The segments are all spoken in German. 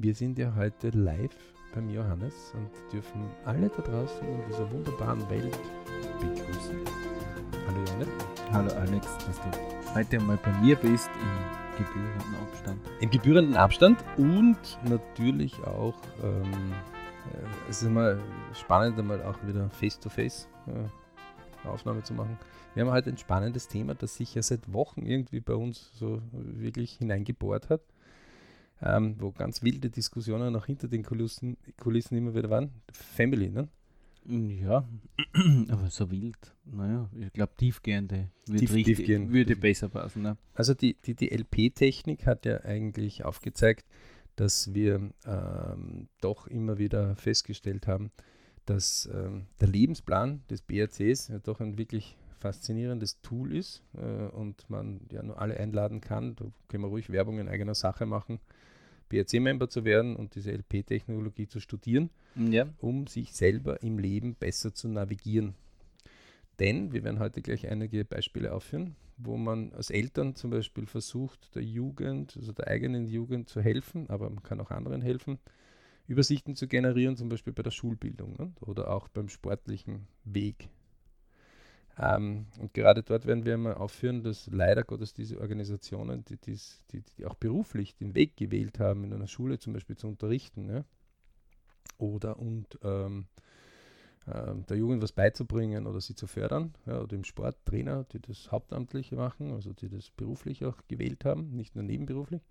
Wir sind ja heute live beim Johannes und dürfen alle da draußen in dieser wunderbaren Welt begrüßen. Hallo Johannes. Hallo Alex, dass du heute mal bei mir bist im gebührenden Abstand. Im gebührenden Abstand und natürlich auch, ähm, äh, es ist immer spannend, einmal auch wieder face-to-face äh, Aufnahme zu machen. Wir haben heute ein spannendes Thema, das sich ja seit Wochen irgendwie bei uns so wirklich hineingebohrt hat ähm, wo ganz wilde Diskussionen auch hinter den Kulissen, Kulissen immer wieder waren. Family, ne? Ja, aber so wild. Naja, ich glaube, tiefgehende würde, Tief, richtig, tiefgehend. würde besser passen. Ne? Also die, die, die LP-Technik hat ja eigentlich aufgezeigt, dass wir ähm, doch immer wieder festgestellt haben, dass ähm, der Lebensplan des BRCs ja doch ein wirklich faszinierendes Tool ist äh, und man ja nur alle einladen kann. Da können wir ruhig Werbung in eigener Sache machen BRC-Member zu werden und diese LP-Technologie zu studieren, ja. um sich selber im Leben besser zu navigieren. Denn wir werden heute gleich einige Beispiele aufführen, wo man als Eltern zum Beispiel versucht, der Jugend, also der eigenen Jugend zu helfen, aber man kann auch anderen helfen, Übersichten zu generieren, zum Beispiel bei der Schulbildung ne? oder auch beim sportlichen Weg ähm, und gerade dort werden wir mal aufführen, dass leider Gottes diese Organisationen, die, dies, die, die, auch beruflich den Weg gewählt haben, in einer Schule zum Beispiel zu unterrichten, ja, oder und ähm, äh, der Jugend was beizubringen oder sie zu fördern, ja, oder im Sport Trainer, die das hauptamtlich machen, also die das beruflich auch gewählt haben, nicht nur nebenberuflich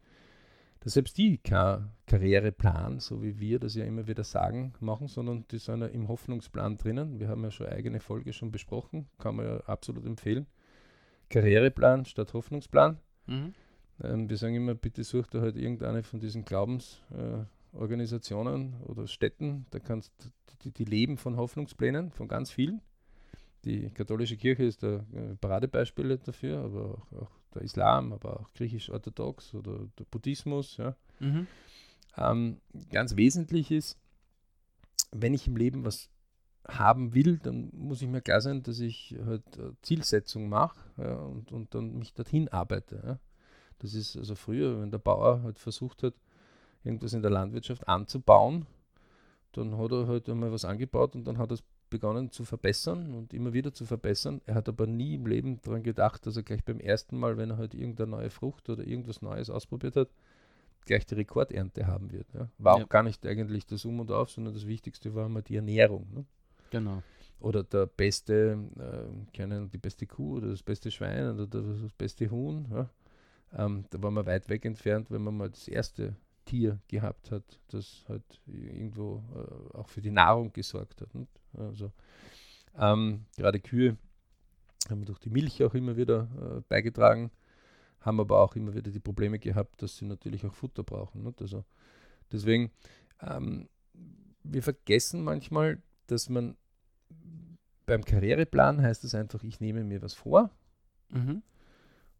dass selbst die keinen Karriereplan, so wie wir das ja immer wieder sagen, machen, sondern die sind ja im Hoffnungsplan drinnen. Wir haben ja schon eigene Folge schon besprochen, kann man ja absolut empfehlen. Karriereplan statt Hoffnungsplan. Mhm. Ähm, wir sagen immer, bitte such da halt irgendeine von diesen Glaubensorganisationen äh, oder Städten, da kannst die, die leben von Hoffnungsplänen, von ganz vielen. Die katholische Kirche ist da äh, Paradebeispiel dafür, aber auch, auch der Islam, aber auch griechisch-orthodox oder der Buddhismus. Ja. Mhm. Ähm, ganz wesentlich ist, wenn ich im Leben was haben will, dann muss ich mir klar sein, dass ich halt Zielsetzung mache ja, und, und dann mich dorthin arbeite. Ja. Das ist also früher, wenn der Bauer halt versucht hat, irgendwas in der Landwirtschaft anzubauen, dann hat er halt einmal was angebaut und dann hat er es begonnen zu verbessern und immer wieder zu verbessern. Er hat aber nie im Leben daran gedacht, dass er gleich beim ersten Mal, wenn er halt irgendeine neue Frucht oder irgendwas Neues ausprobiert hat, gleich die Rekordernte haben wird. Ja. War ja. auch gar nicht eigentlich das Um und Auf, sondern das Wichtigste war immer die Ernährung. Ne? Genau. Oder der beste, äh, keine, die beste Kuh oder das beste Schwein oder das beste Huhn. Ja. Ähm, da war man weit weg entfernt, wenn man mal das erste Tier gehabt hat, das halt irgendwo äh, auch für die Nahrung gesorgt hat. Nicht? Also ähm, gerade Kühe haben durch die Milch auch immer wieder äh, beigetragen, haben aber auch immer wieder die Probleme gehabt, dass sie natürlich auch Futter brauchen. Nicht? Also deswegen, ähm, wir vergessen manchmal, dass man beim Karriereplan heißt es einfach, ich nehme mir was vor. Mhm.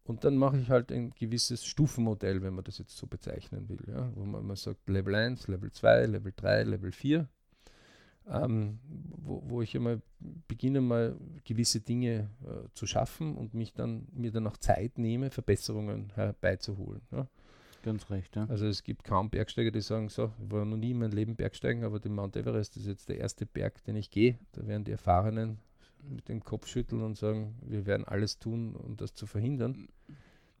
Und dann mache ich halt ein gewisses Stufenmodell, wenn man das jetzt so bezeichnen will. Ja? Wo man, man sagt Level 1, Level 2, Level 3, Level 4. Ähm, wo, wo, ich einmal beginne, mal gewisse Dinge äh, zu schaffen und mich dann, mir dann auch Zeit nehme, Verbesserungen herbeizuholen. Ja? Ganz recht, ja. Also es gibt kaum Bergsteiger, die sagen, so, ich war noch nie in meinem Leben Bergsteigen, aber den Mount Everest ist jetzt der erste Berg, den ich gehe. Da werden die Erfahrenen mit dem Kopf schütteln und sagen, wir werden alles tun, um das zu verhindern,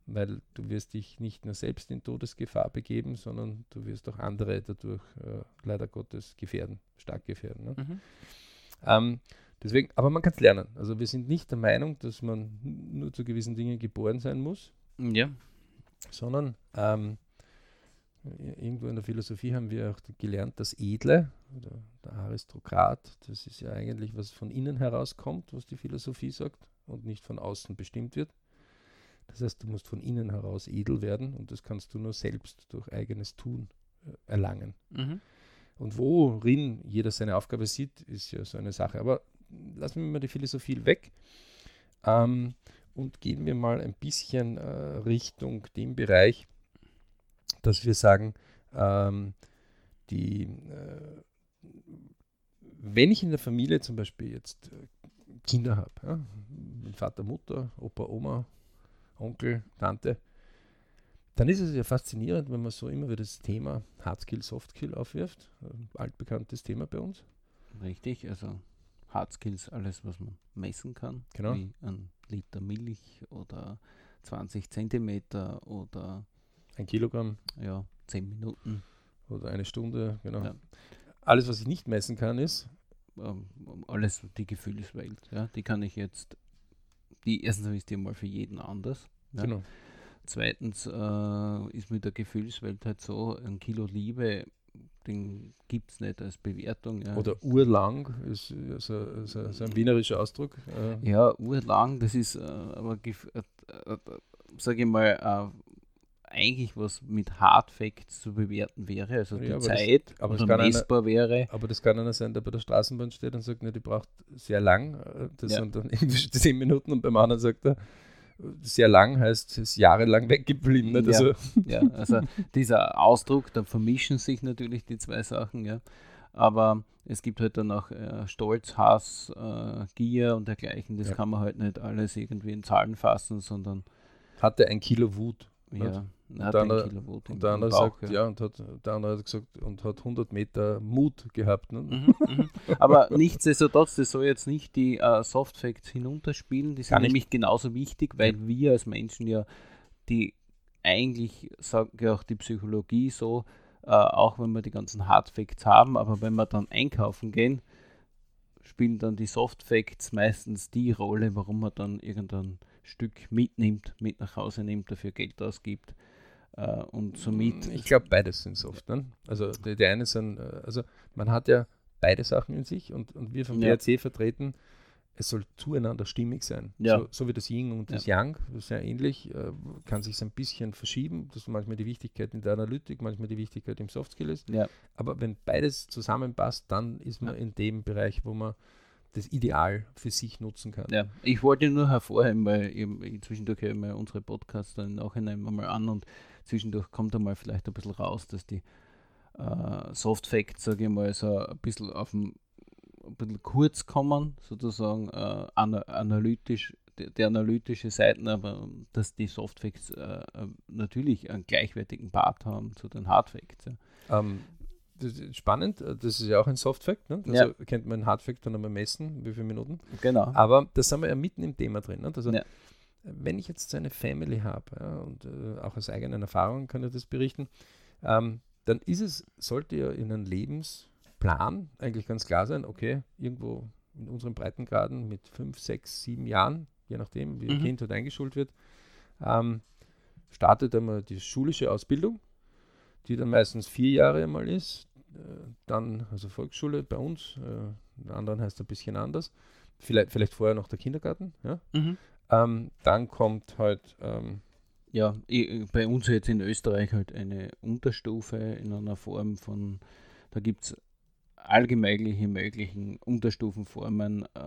weil du wirst dich nicht nur selbst in Todesgefahr begeben, sondern du wirst auch andere dadurch äh, leider Gottes gefährden, stark gefährden. Ne? Mhm. Ähm, deswegen, aber man kann es lernen. Also wir sind nicht der Meinung, dass man nur zu gewissen Dingen geboren sein muss, ja. sondern ähm, irgendwo in der Philosophie haben wir auch gelernt, das Edle, oder der Aristokrat, das ist ja eigentlich, was von innen herauskommt, was die Philosophie sagt und nicht von außen bestimmt wird. Das heißt, du musst von innen heraus edel werden und das kannst du nur selbst durch eigenes Tun äh, erlangen. Mhm. Und worin jeder seine Aufgabe sieht, ist ja so eine Sache. Aber lassen wir mal die Philosophie weg ähm, und gehen wir mal ein bisschen äh, Richtung dem Bereich, dass wir sagen, ähm, die, äh, wenn ich in der Familie zum Beispiel jetzt äh, Kinder habe, ja, Vater, Mutter, Opa, Oma, Onkel, Tante, Dann ist es ja faszinierend, wenn man so immer wieder das Thema Hardskill, Softskill aufwirft. Ein altbekanntes Thema bei uns. Richtig, also Hardskills, alles, was man messen kann. Genau. Wie ein Liter Milch oder 20 Zentimeter oder Ein Kilogramm ja, 10 Minuten. oder eine Stunde, genau. Ja. Alles, was ich nicht messen kann, ist, Ähm, alles die Gefühlswelt. Ja, die kann ich jetzt, die erstens ist die mal für jeden anders. Ja. genau. Zweitens äh, ist mit der Gefühlswelt halt so, ein Kilo Liebe, den gibt es nicht als Bewertung. Ja. Oder urlang ist so, so, so ein wienerischer Ausdruck. Äh, Ja, urlang, das ist äh, aber, gef- äh, äh, sage ich mal, äh, eigentlich was mit Hard Facts zu bewerten wäre, also die Ja, aber das- Zeit aber es oder kann einer- messbar wäre. Aber das kann einer sein, der bei der Straßenbahn steht und sagt, ne, die braucht sehr lang. äh, Das Ja. sind dann irgendwie 10 Minuten und beim anderen sagt er, sehr lang heißt, es ist jahrelang weggeblieben. Nicht? Ja. Also, Ja, also dieser Ausdruck, da vermischen sich natürlich die zwei Sachen, ja. Aber es gibt halt dann auch äh, Stolz, Hass, äh, Gier und dergleichen. Das Ja. kann man halt nicht alles irgendwie in Zahlen fassen, sondern hatte ein Kilo Wut. Ja, Und hat der andere- Kilowatt im- Und der andere Bauch, sagt, ja. und hat, der andere hat gesagt, und hat 100 Meter Mut gehabt. Ne? Mhm, mhm. Aber nichtsdestotrotz, das soll jetzt nicht die äh, Soft Facts hinunterspielen. Die sind Gar nicht. nämlich genauso wichtig, weil wir als Menschen ja die eigentlich, sagt ja auch die Psychologie so, äh, auch wenn wir die ganzen Hard Facts haben, aber wenn wir dann einkaufen gehen, spielen dann die Soft Facts meistens die Rolle, warum man dann irgendein Stück mitnimmt, mit nach Hause nimmt, dafür Geld ausgibt. Äh, und somit Ich glaube, beides sind soft. Ne? Also die, die eine sind, äh, also man hat ja beide Sachen in sich und, und wir vom Ja. BRC vertreten, es soll zueinander stimmig sein. Ja. So, so wie das Yin und das Yang, sehr ähnlich, äh, kann sich ein bisschen verschieben. Das ist manchmal die Wichtigkeit in der Analytik, manchmal die Wichtigkeit im Softskill ist. ja, Aber wenn beides zusammenpasst, dann ist man Ja. in dem Bereich, wo man das Ideal für sich nutzen kann. Ja, ich wollte nur hervorheben, weil ich, zwischendurch höre ich unsere Podcasts dann im Nachhinein mal an und zwischendurch kommt einmal vielleicht ein bisschen raus, dass die äh, Soft Facts, sage ich mal, so ein bisschen auf dem ein bisschen kurz kommen, sozusagen äh, ana analytisch, die, die analytische Seiten, aber dass die Soft Facts äh, natürlich einen gleichwertigen Part haben zu den Hard Facts. Ja. Ähm, spannend, das ist ja auch ein Soft-Fact. Ne? Also Ja. kennt man ein Hard-Fact dann einmal messen, wie viele Minuten. Genau. Aber das sind wir ja mitten im Thema drin. Ne? Also, Ja. Wenn ich jetzt so eine Family habe ja, und äh, auch aus eigenen Erfahrungen kann ich das berichten, ähm, dann ist es, sollte ja in einem Lebensplan eigentlich ganz klar sein, okay, irgendwo in unseren Breitengraden mit fünf, sechs, sieben Jahren, je nachdem, wie ein Mhm. Kind dort eingeschult wird, ähm, startet einmal die schulische Ausbildung, die dann meistens vier Jahre einmal ist, dann also Volksschule bei uns, äh, in anderen heißt es ein bisschen anders, vielleicht, vielleicht vorher noch der Kindergarten, ja? Mhm. Ähm, dann kommt halt, ähm, Ja, i- bei uns jetzt in Österreich halt eine Unterstufe in einer Form von, da gibt es allgemeingliche möglichen Unterstufenformen. Äh,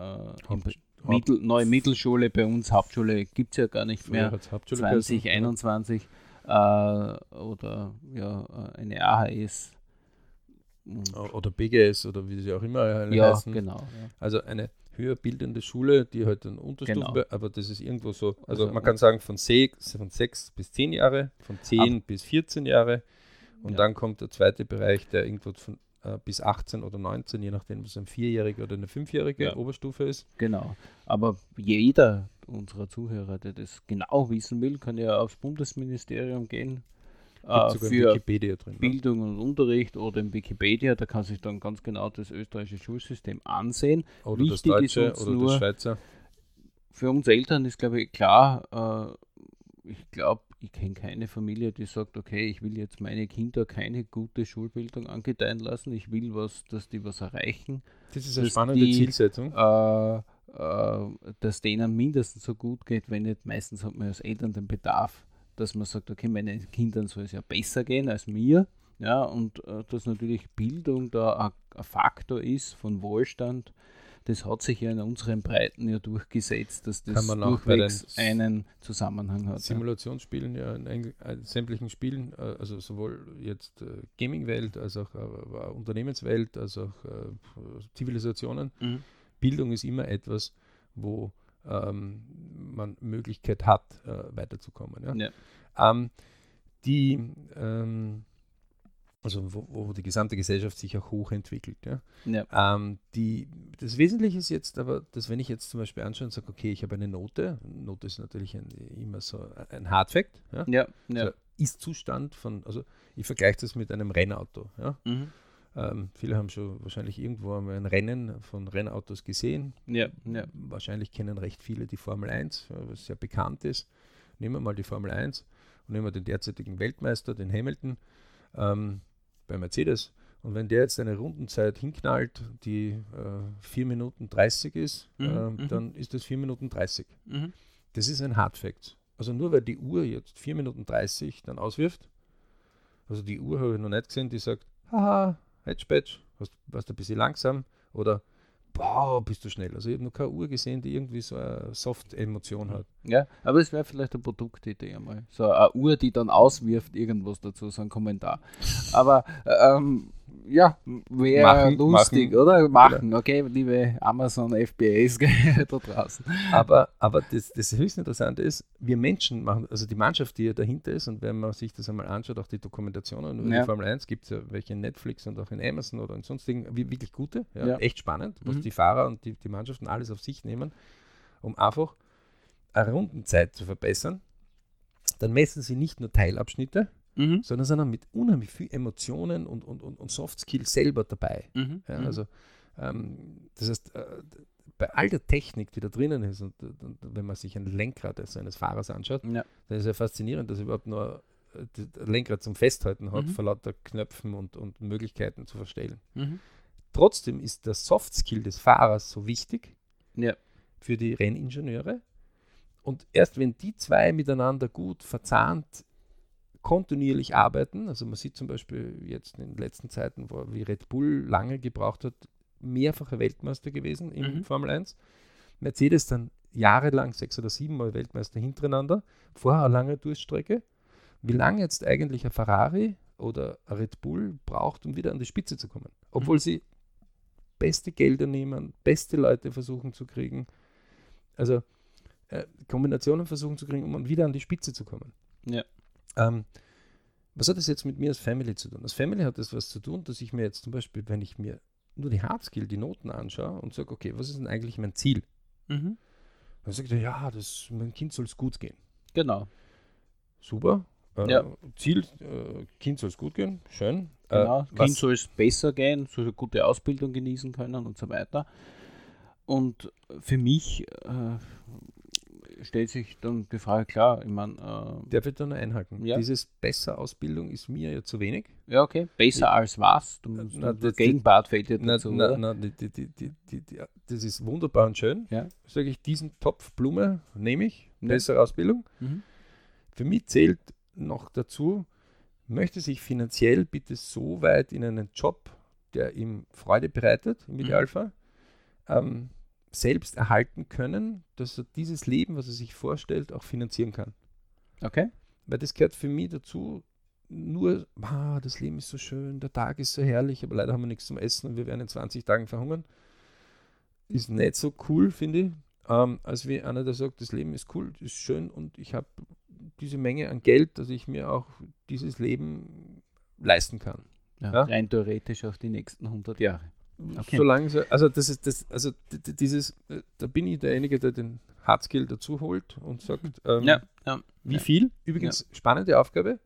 Haupt- Mittel, neue Mittelschule bei uns, Hauptschule gibt es ja gar nicht mehr. hat's Hauptschule geheißen, 2021 äh, oder ja, äh, eine AHS. Und, oder BGS oder wie sie auch immer ja, heißen. genau. Ja. Also eine höher bildende Schule, die halt dann Unterstufe, Genau. aber das ist irgendwo so, also, Also- man kann sagen von sechs, von sechs bis zehn Jahre, von zehn bis 14 Jahre und Ja. dann kommt der zweite Bereich, der irgendwo von äh, bis 18 oder 19, je nachdem, ob es ein vierjährige oder eine fünfjährige Ja. Oberstufe ist. Genau. Aber jeder unserer Zuhörer, der das genau wissen will, kann ja aufs Bundesministerium gehen äh, für Wikipedia drin. Bildung und Unterricht oder im Wikipedia. Da kann sich dann ganz genau das österreichische Schulsystem ansehen. Oder das wichtig ist Deutsche oder nur- das Schweizer. Für uns Eltern ist, glaube ich, klar, äh, ich glaube, ich kenne keine Familie, die sagt, okay, ich will jetzt meine Kinder keine gute Schulbildung angedeihen lassen. Ich will was, dass die was erreichen. Das ist eine spannende die- Zielsetzung. äh, äh, dass denen mindestens so gut geht, wenn nicht, meistens hat man als Eltern den Bedarf, dass man sagt, okay, meinen Kindern soll es ja besser gehen als mir. Ja, und äh, dass natürlich Bildung da ein- Faktor ist von Wohlstand, das hat sich ja in unseren Breiten ja durchgesetzt, dass das durchwegs einen Zusammenhang hat. Simulationsspielen ja in eigentlich- äh, sämtlichen Spielen, äh, also sowohl jetzt äh, Gaming-Welt als auch äh, Unternehmenswelt, als auch äh, Zivilisationen. Mhm. Bildung ist immer etwas, wo ähm, man Möglichkeit hat, äh, weiterzukommen. Ja? Ja. Ähm, die, ähm, also wo, wo, die gesamte Gesellschaft sich auch hochentwickelt. Ja? ja. Ähm, die, das Wesentliche ist jetzt aber, dass wenn ich jetzt zum Beispiel anschaue und sage, okay, ich habe eine Note, Note ist natürlich ein, immer so ein Hardfact, ja, ja, ja. So Ist-Zustand von, also ich vergleiche das mit einem Rennauto. Ja? Mhm. Ähm, viele haben schon wahrscheinlich irgendwo einmal ein Rennen von Rennautos gesehen. Ja, ja. Wahrscheinlich kennen recht viele die Formel 1, was sehr bekannt ist. Nehmen wir mal die Formel 1 und nehmen wir den derzeitigen Weltmeister, den Hamilton. Ähm, bei Mercedes. Und wenn der jetzt eine Rundenzeit hinknallt, die äh, 4 Minuten 30 ist, mhm, äh, mhm. dann ist das 4 Minuten 30. Mhm. Das ist ein Hardfact. Also nur weil die Uhr jetzt 4 Minuten 30 dann auswirft, also die Uhr habe ich noch nicht gesehen, die sagt, haha, Hedgepatch, warst du ein bisschen langsam oder boah, bist du schnell. Also ich habe noch keine Uhr gesehen, die irgendwie so eine Soft-Emotion hat. Ja, aber es wäre vielleicht eine Produktidee einmal. So eine Uhr, die dann auswirft, irgendwas dazu, so ein Kommentar. Aber ähm, ja, wäre lustig, machen, oder? Machen, okay, liebe Amazon FBAs da draußen. Aber, aber das, das höchst Interessante ist, wir Menschen machen, also die Mannschaft, die ja dahinter ist, und wenn man sich das einmal anschaut, auch die Dokumentationen über ja. die Formel 1, gibt es ja welche in Netflix und auch in Amazon oder in sonstigen, wirklich gute, ja, ja. echt spannend, was mhm. die Fahrer und die, die Mannschaften alles auf sich nehmen, um einfach eine Rundenzeit zu verbessern. Dann messen sie nicht nur Teilabschnitte, mhm. sondern sind auch mit unheimlich viel Emotionen und, und, und, und Soft Skills selber dabei. Mhm. Ja, mhm. also, ähm, das heißt, äh, bei all der Technik, die da drinnen ist, und, und wenn man sich ein Lenkrad also eines Fahrers anschaut, ja. dann ist ja faszinierend, dass er überhaupt nur äh, Lenkrad zum Festhalten hat, mhm. vor lauter Knöpfen und, und Möglichkeiten zu verstellen. Mhm. Trotzdem ist der Soft Skill des Fahrers so wichtig ja. für die Renningenieure. Und erst wenn die zwei miteinander gut verzahnt kontinuierlich arbeiten. Also man sieht zum Beispiel jetzt in den letzten Zeiten, wo, wie Red Bull lange gebraucht hat, mehrfacher Weltmeister gewesen im mhm. Formel 1. Mercedes dann jahrelang sechs oder sieben Mal Weltmeister hintereinander, vorher eine lange Durststrecke. Wie lange jetzt eigentlich ein Ferrari oder ein Red Bull braucht, um wieder an die Spitze zu kommen? Obwohl mhm. sie beste Gelder nehmen, beste Leute versuchen zu kriegen, also äh, Kombinationen versuchen zu kriegen, um wieder an die Spitze zu kommen. Ja. Ähm, was hat das jetzt mit mir als Family zu tun? Als Family hat das was zu tun, dass ich mir jetzt zum Beispiel, wenn ich mir nur die Hardskill, die Noten anschaue und sage, okay, was ist denn eigentlich mein Ziel? Mhm. Dann sagt er, ja, das, mein Kind soll es gut gehen. Genau. Super. Äh, ja. Ziel, äh, Kind soll es gut gehen, schön. Äh, genau, äh, Kind soll es besser gehen, soll eine gute Ausbildung genießen können und so weiter. Und für mich äh, stellt sich dann die Frage, klar, ich meine. Äh, Darf ich da noch einhalten? Ja. Dieses besser Ausbildung ist mir ja zu wenig. Ja, okay. Besser ich, als was? Du na, das Gegenpart fehlt dir dazu. Na, na, die, die, die, das ist wunderbar und schön. Ja. Sage ich, diesen Topf Blume nehme ich, bessere ja. Ausbildung. Mhm. Für mich zählt noch dazu, möchte sich finanziell bitte so weit in einen Job, der ihm Freude bereitet, im mhm. Idealfall, mhm. ähm, selbst erhalten können, dass er dieses Leben, was er sich vorstellt, auch finanzieren kann. Okay. Weil das gehört für mich dazu, nur, ah, das Leben ist so schön, der Tag ist so herrlich, aber leider haben wir nichts zum Essen und wir werden in 20 Tagen verhungern. Ist nicht so cool, finde ich, ähm, als wie einer, der sagt, das Leben ist cool, ist schön und ich habe diese Menge an Geld, dass ich mir auch dieses Leben leisten kann. Ja, ja? Rein theoretisch auf die nächsten 100 Jahre. Okay. Solange so, also das ist das, also dieses, äh, da bin ich derjenige, der den Hardskill dazu holt und sagt, ähm, ja, ja, wie ja. viel. Übrigens, spannende Aufgabe.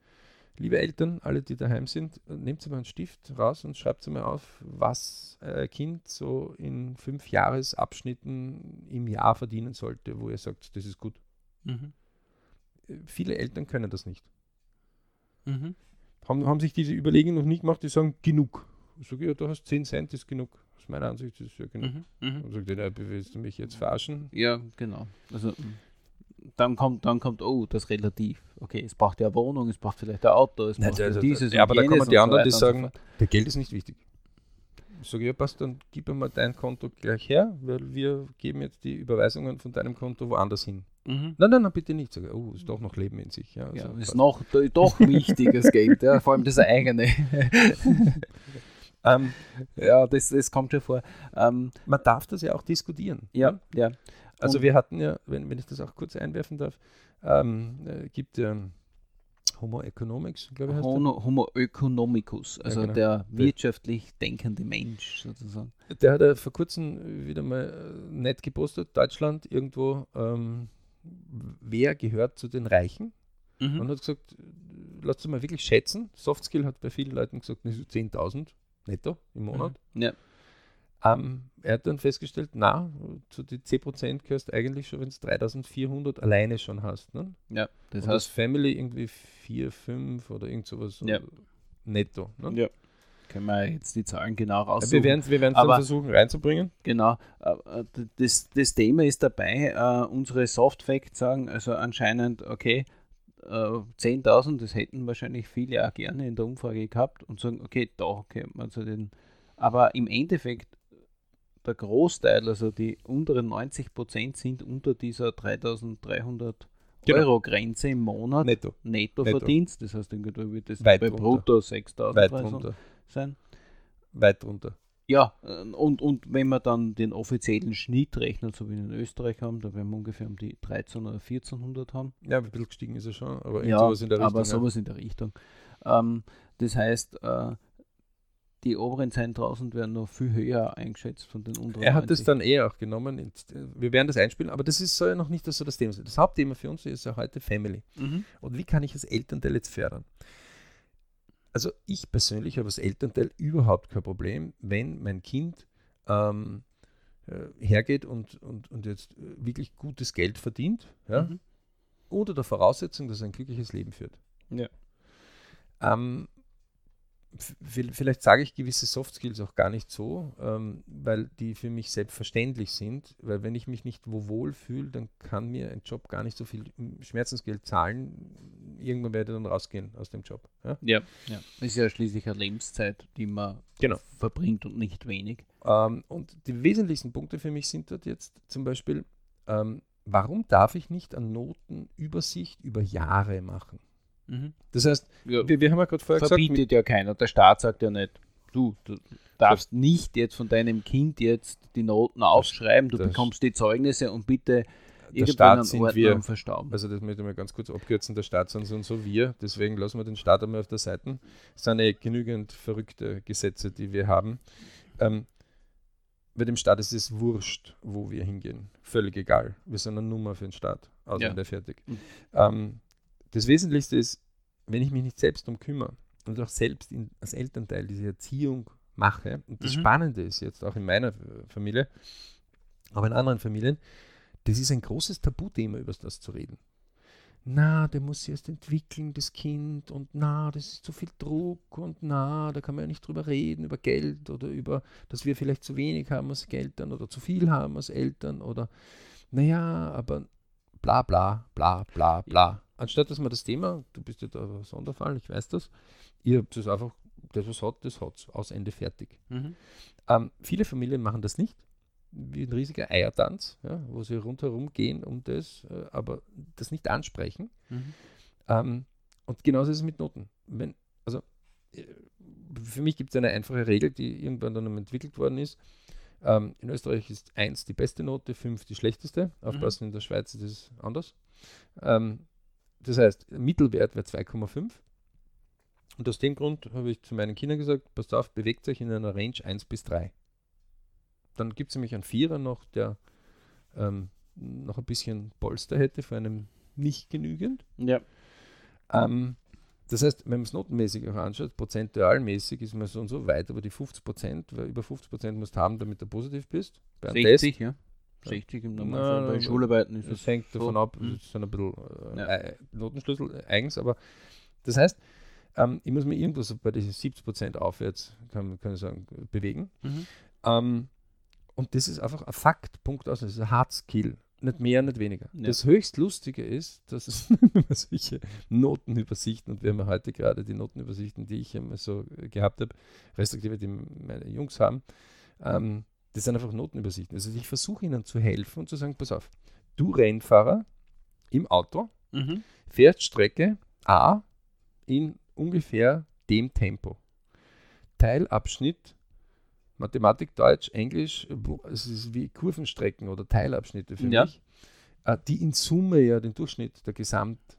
Liebe Eltern, alle, die daheim sind, nehmt mal einen Stift raus und schreibt mal auf, was ein Kind so in fünf Jahresabschnitten im Jahr verdienen sollte, wo ihr sagt, das ist gut. Mhm. Äh, viele Eltern können das nicht. Mhm. Haben, haben sich diese Überlegungen noch nicht gemacht, die sagen, genug. Ich sage, ja, du hast 10 Cent, ist genug. Aus meiner Ansicht ist ja genug. Mhm, mh. Und sagt er, willst du mich jetzt verarschen? Ja, genau. Also dann kommt, dann kommt, oh, das ist relativ. Okay, es braucht ja Wohnung, es braucht vielleicht ein Auto, es braucht also, dieses Ja, aber da kommen die anderen, so die sagen, so der Geld ist nicht wichtig. Ich sage, ja, passt, dann gib mir mal dein Konto gleich her, weil wir geben jetzt die Überweisungen von deinem Konto woanders hin. Mhm. Nein, nein, nein, bitte nicht. Sage, oh, ist doch noch Leben in sich. Ja, ja also, ist noch doch wichtiges Geld, ja, vor allem das eigene. Ähm, ja, das, das kommt schon vor. Ähm, man darf das ja auch diskutieren. Ja, ne? ja. Also Und wir hatten ja, wenn, wenn ich das auch kurz einwerfen darf, ähm, äh, gibt ja Homo economics, glaube ich. heißt Homo, Homo economicus, also genau. der wirtschaftlich denkende Mensch sozusagen. der. hat ja vor kurzem wieder mal äh, nett gepostet, Deutschland irgendwo, ähm, wer gehört zu den Reichen? Mhm. Und hat gesagt, lasst uns mal wirklich schätzen. Softskill hat bei vielen Leuten gesagt, das ist 10.000 netto im Monat. Ja. Ähm, er hat dann festgestellt, na, zu die 10% gehörst eigentlich schon, wenn du 3.400 alleine schon hast. Ne? ja, das Und heißt, Family irgendwie 4, 5 oder irgend sowas Ja. netto. Ne? ja, können wir jetzt die Zahlen genau Ja, raussuchen. wir werden es wir werden's dann versuchen reinzubringen. Genau. Äh, äh, Das, das Thema ist dabei, äh, unsere Soft Facts sagen, also anscheinend, okay, äh, 10.000, das hätten wahrscheinlich viele auch gerne in der Umfrage gehabt und sagen, okay, da könnte man zu den. Aber im Endeffekt, der Großteil, also die unteren 90 Prozent, sind unter dieser 3.300 Genau. Euro Grenze im Monat Netto. Nettoverdienst. Das heißt, irgendwo wird das Weit bei drunter. Brutto 6.000 Weit oder so drunter. sein. Weit drunter. Ja, äh, und, und wenn man dann den offiziellen Schnitt rechnet, so wie wir in Österreich haben, da werden wir ungefähr um die 13 oder 1400 haben. Ja, ein bisschen gestiegen ist er schon, aber Ja, sowas in der Richtung. aber ja. sowas in der Richtung. Ähm, das heißt, äh, die oberen 10.000 werden noch viel höher eingeschätzt von den unteren. Er hat es 90. dann eh auch genommen. Ins- Wir werden das einspielen, aber das ist so ja noch nicht so das Thema. sein. Das Hauptthema für uns ist ja heute Family. Mhm. Und wie kann ich als Elternteil jetzt fördern? Also ich persönlich habe als Elternteil überhaupt kein Problem, wenn mein Kind ähm, äh, hergeht und, und, und jetzt äh, wirklich gutes Geld verdient, ja, Mhm. unter der Voraussetzung, dass er ein glückliches Leben führt. Ja. Ähm, vielleicht sage ich gewisse Soft Skills auch gar nicht so, ähm, weil die für mich selbstverständlich sind, weil wenn ich mich nicht wo wohl fühle, dann kann mir ein Job gar nicht so viel mm, Schmerzensgeld zahlen. Irgendwann werde ich dann rausgehen aus dem Job. Ja? Ja, ja. Ist ja schließlich eine Lebenszeit, die man Genau. verbringt und nicht wenig. Ähm, und die wesentlichsten Punkte für mich sind dort jetzt zum Beispiel, ähm, warum darf ich nicht eine Notenübersicht über Jahre machen? Mhm. Das heißt, Ja, wir, wir haben ja gerade vorher gesagt, mit- verbietet ja keiner. Der Staat sagt ja nicht, du, du darfst nicht jetzt von deinem Kind jetzt die Noten aufschreiben, du das- bekommst die Zeugnisse und bitte der Staat sind Ordner wir, und verstauben. Also das möchte ich mal ganz kurz abkürzen, der Staat sind so und so wir, deswegen lassen wir den Staat einmal auf der Seite. Es sind eh genügend verrückte Gesetze, die wir haben. Ähm, bei dem Staat ist es wurscht, wo wir hingehen. Völlig egal. Wir sind eine Nummer für den Staat. Aus Ja. fertig. Mhm. Ähm, das Wesentlichste ist, wenn ich mich nicht selbst darum kümmere und auch selbst in, als Elternteil diese Erziehung mache, und das Mhm. Spannende ist jetzt auch in meiner Familie, aber in anderen Familien, das ist ein großes Tabuthema, über das zu reden. Na, der muss sich erst entwickeln, das Kind, und na, das ist zu viel Druck, und na, da kann man ja nicht drüber reden, über Geld oder über, dass wir vielleicht zu wenig haben als Eltern oder zu viel haben als Eltern oder, naja, aber bla bla bla bla bla. Anstatt dass man das Thema, du bist ja der Sonderfall, ich weiß das, ihr habt es einfach, das was hat, das hat aus Ende fertig. Mhm. Ähm, viele Familien machen das nicht, wie ein riesiger Eiertanz, ja, wo sie rundherum gehen um das, äh, aber das nicht ansprechen. Mhm. Ähm, und genauso ist es mit Noten. Wenn, also äh, für mich gibt es eine einfache Regel, die irgendwann dann entwickelt worden ist. Ähm, in Österreich ist 1 die beste Note, 5 die schlechteste. Aufpassen, in der Schweiz ist es anders. Ähm, das heißt, Mittelwert wäre 2,5. Und aus dem Grund habe ich zu meinen Kindern gesagt, passt auf, bewegt euch in einer Range 1 bis 3. Dann gibt es nämlich einen Vierer noch, der ähm, noch ein bisschen Polster hätte für einem nicht genügend. Ja. Ähm, das heißt, wenn man es notenmäßig auch anschaut, prozentualmäßig ist man so und so weit über die 50 Prozent, weil über 50 Prozent musst du haben, damit du positiv bist. Bei einem 60, ja. 60 im Normalfall. Bei aber- Schularbeiten ist Das es hängt so. davon ab, Mhm. das sind ein bisschen äh, Ja. Notenschlüssel eigens, aber das heißt, ähm, ich muss mir irgendwo so bei diesen 70 Prozent aufwärts, kann, kann ich sagen, bewegen. Mhm. Ähm, und das ist einfach ein Fakt, Punkt aus. Das ist ein Hard Skill. Nicht mehr, nicht weniger. Ja. Das höchst Lustige ist, dass es solche Notenübersichten, und wir haben ja heute gerade die Notenübersichten, die ich immer so gehabt habe, respektive die meine Jungs haben, ähm, das sind einfach Notenübersichten. Also ich versuche ihnen zu helfen und zu sagen, pass auf, du Rennfahrer im Auto Mhm. fährst Strecke A in ungefähr dem Tempo. Teilabschnitt, Mathematik, Deutsch, Englisch, es ist wie Kurvenstrecken oder Teilabschnitte für Ja. mich, äh, die in Summe ja den Durchschnitt der Gesamtdistanz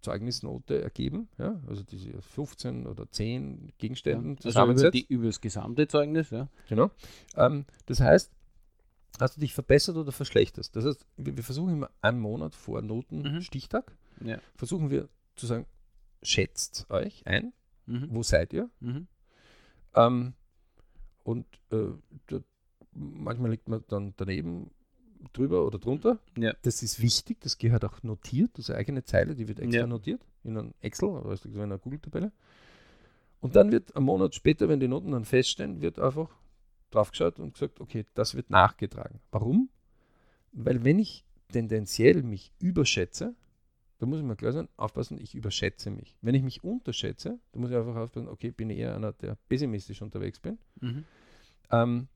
Zeugnisnote ergeben, ja, also diese 15 oder 10 Gegenständen ja, also über, die, über das gesamte Zeugnis, ja. Genau. Ähm, das heißt, hast du dich verbessert oder verschlechtert? Das heißt, wir, wir versuchen immer einen Monat vor Notenstichtag, mhm. ja. versuchen wir zu sagen, schätzt euch ein, mhm. wo seid ihr? Mhm. Ähm, und äh, manchmal liegt man dann daneben drüber oder drunter. Ja. Das ist wichtig, das gehört auch notiert, das ist eine eigene Zeile, die wird extra ja. notiert in einem Excel oder in einer Google-Tabelle. Und dann wird einen Monat später, wenn die Noten dann feststehen, wird einfach draufgeschaut und gesagt, okay, das wird nachgetragen. Warum? Weil wenn ich tendenziell mich überschätze, da muss ich mal klar sein, aufpassen, ich überschätze mich. Wenn ich mich unterschätze, da muss ich einfach aufpassen, okay, bin ich eher einer, der pessimistisch unterwegs bin. Mhm. Ähm,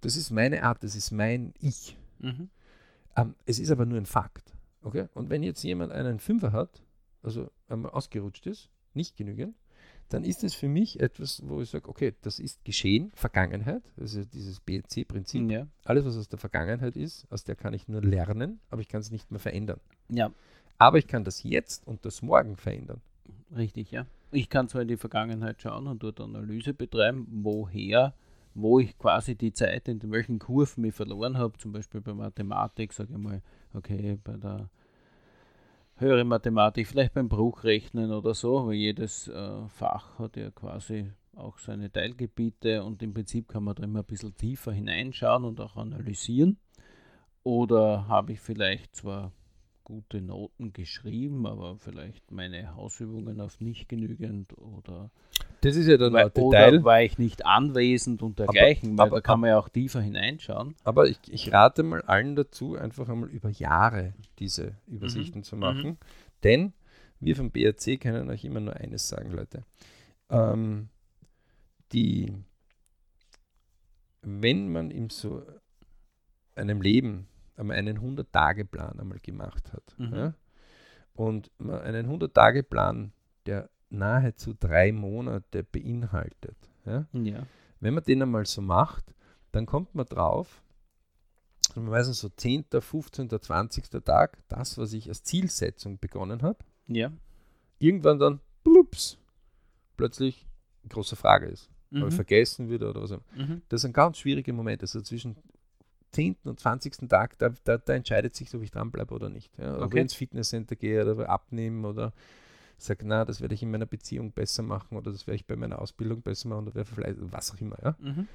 das ist meine Art, das ist mein Ich. Mhm. Ähm, es ist aber nur ein Fakt. Okay? Und wenn jetzt jemand einen Fünfer hat, also einmal ausgerutscht ist, nicht genügend, dann ist es für mich etwas, wo ich sage, okay, das ist geschehen, Vergangenheit, also dieses BC-Prinzip. Ja. Alles, was aus der Vergangenheit ist, aus der kann ich nur lernen, aber ich kann es nicht mehr verändern. Ja. Aber ich kann das jetzt und das morgen verändern. Richtig, ja. Ich kann zwar in die Vergangenheit schauen und dort Analyse betreiben, woher wo ich quasi die Zeit, in welchen Kurven ich verloren habe, zum Beispiel bei Mathematik, sage ich mal, okay, bei der höheren Mathematik, vielleicht beim Bruchrechnen oder so, weil jedes äh, Fach hat ja quasi auch seine Teilgebiete und im Prinzip kann man da immer ein bisschen tiefer hineinschauen und auch analysieren. Oder habe ich vielleicht zwar gute Noten geschrieben, aber vielleicht meine Hausübungen auf nicht genügend oder das ist ja dann weil, Oder war ich nicht anwesend und dergleichen, aber, aber, da kann man ja auch tiefer hineinschauen. Aber ich, ich, rate mal allen dazu, einfach einmal über Jahre diese Übersichten mhm. zu machen. Mhm. Denn wir vom BRC können euch immer nur eines sagen, Leute. Ähm, die, wenn man in so einem Leben einen 100-Tage-Plan einmal gemacht hat mhm. ja, und einen 100-Tage-Plan, der nahezu drei Monate beinhaltet. Ja? ja. Wenn man den einmal so macht, dann kommt man drauf, also meistens so 10., 15., 20. Tag, das, was ich als Zielsetzung begonnen habe, ja. irgendwann dann, blups, plötzlich große Frage ist. Mhm. Weil vergessen wird oder was auch immer. Mhm. Das ist ein ganz schwieriger Moment. Also zwischen 10. und 20. Tag, da, da, da entscheidet sich, ob ich dranbleibe oder nicht. Ja? Okay. Ob ich ins Fitnesscenter gehe oder abnehmen oder sage, na, das werde ich in meiner Beziehung besser machen oder das werde ich bei meiner Ausbildung besser machen oder vielleicht was auch immer. Ja? Mhm.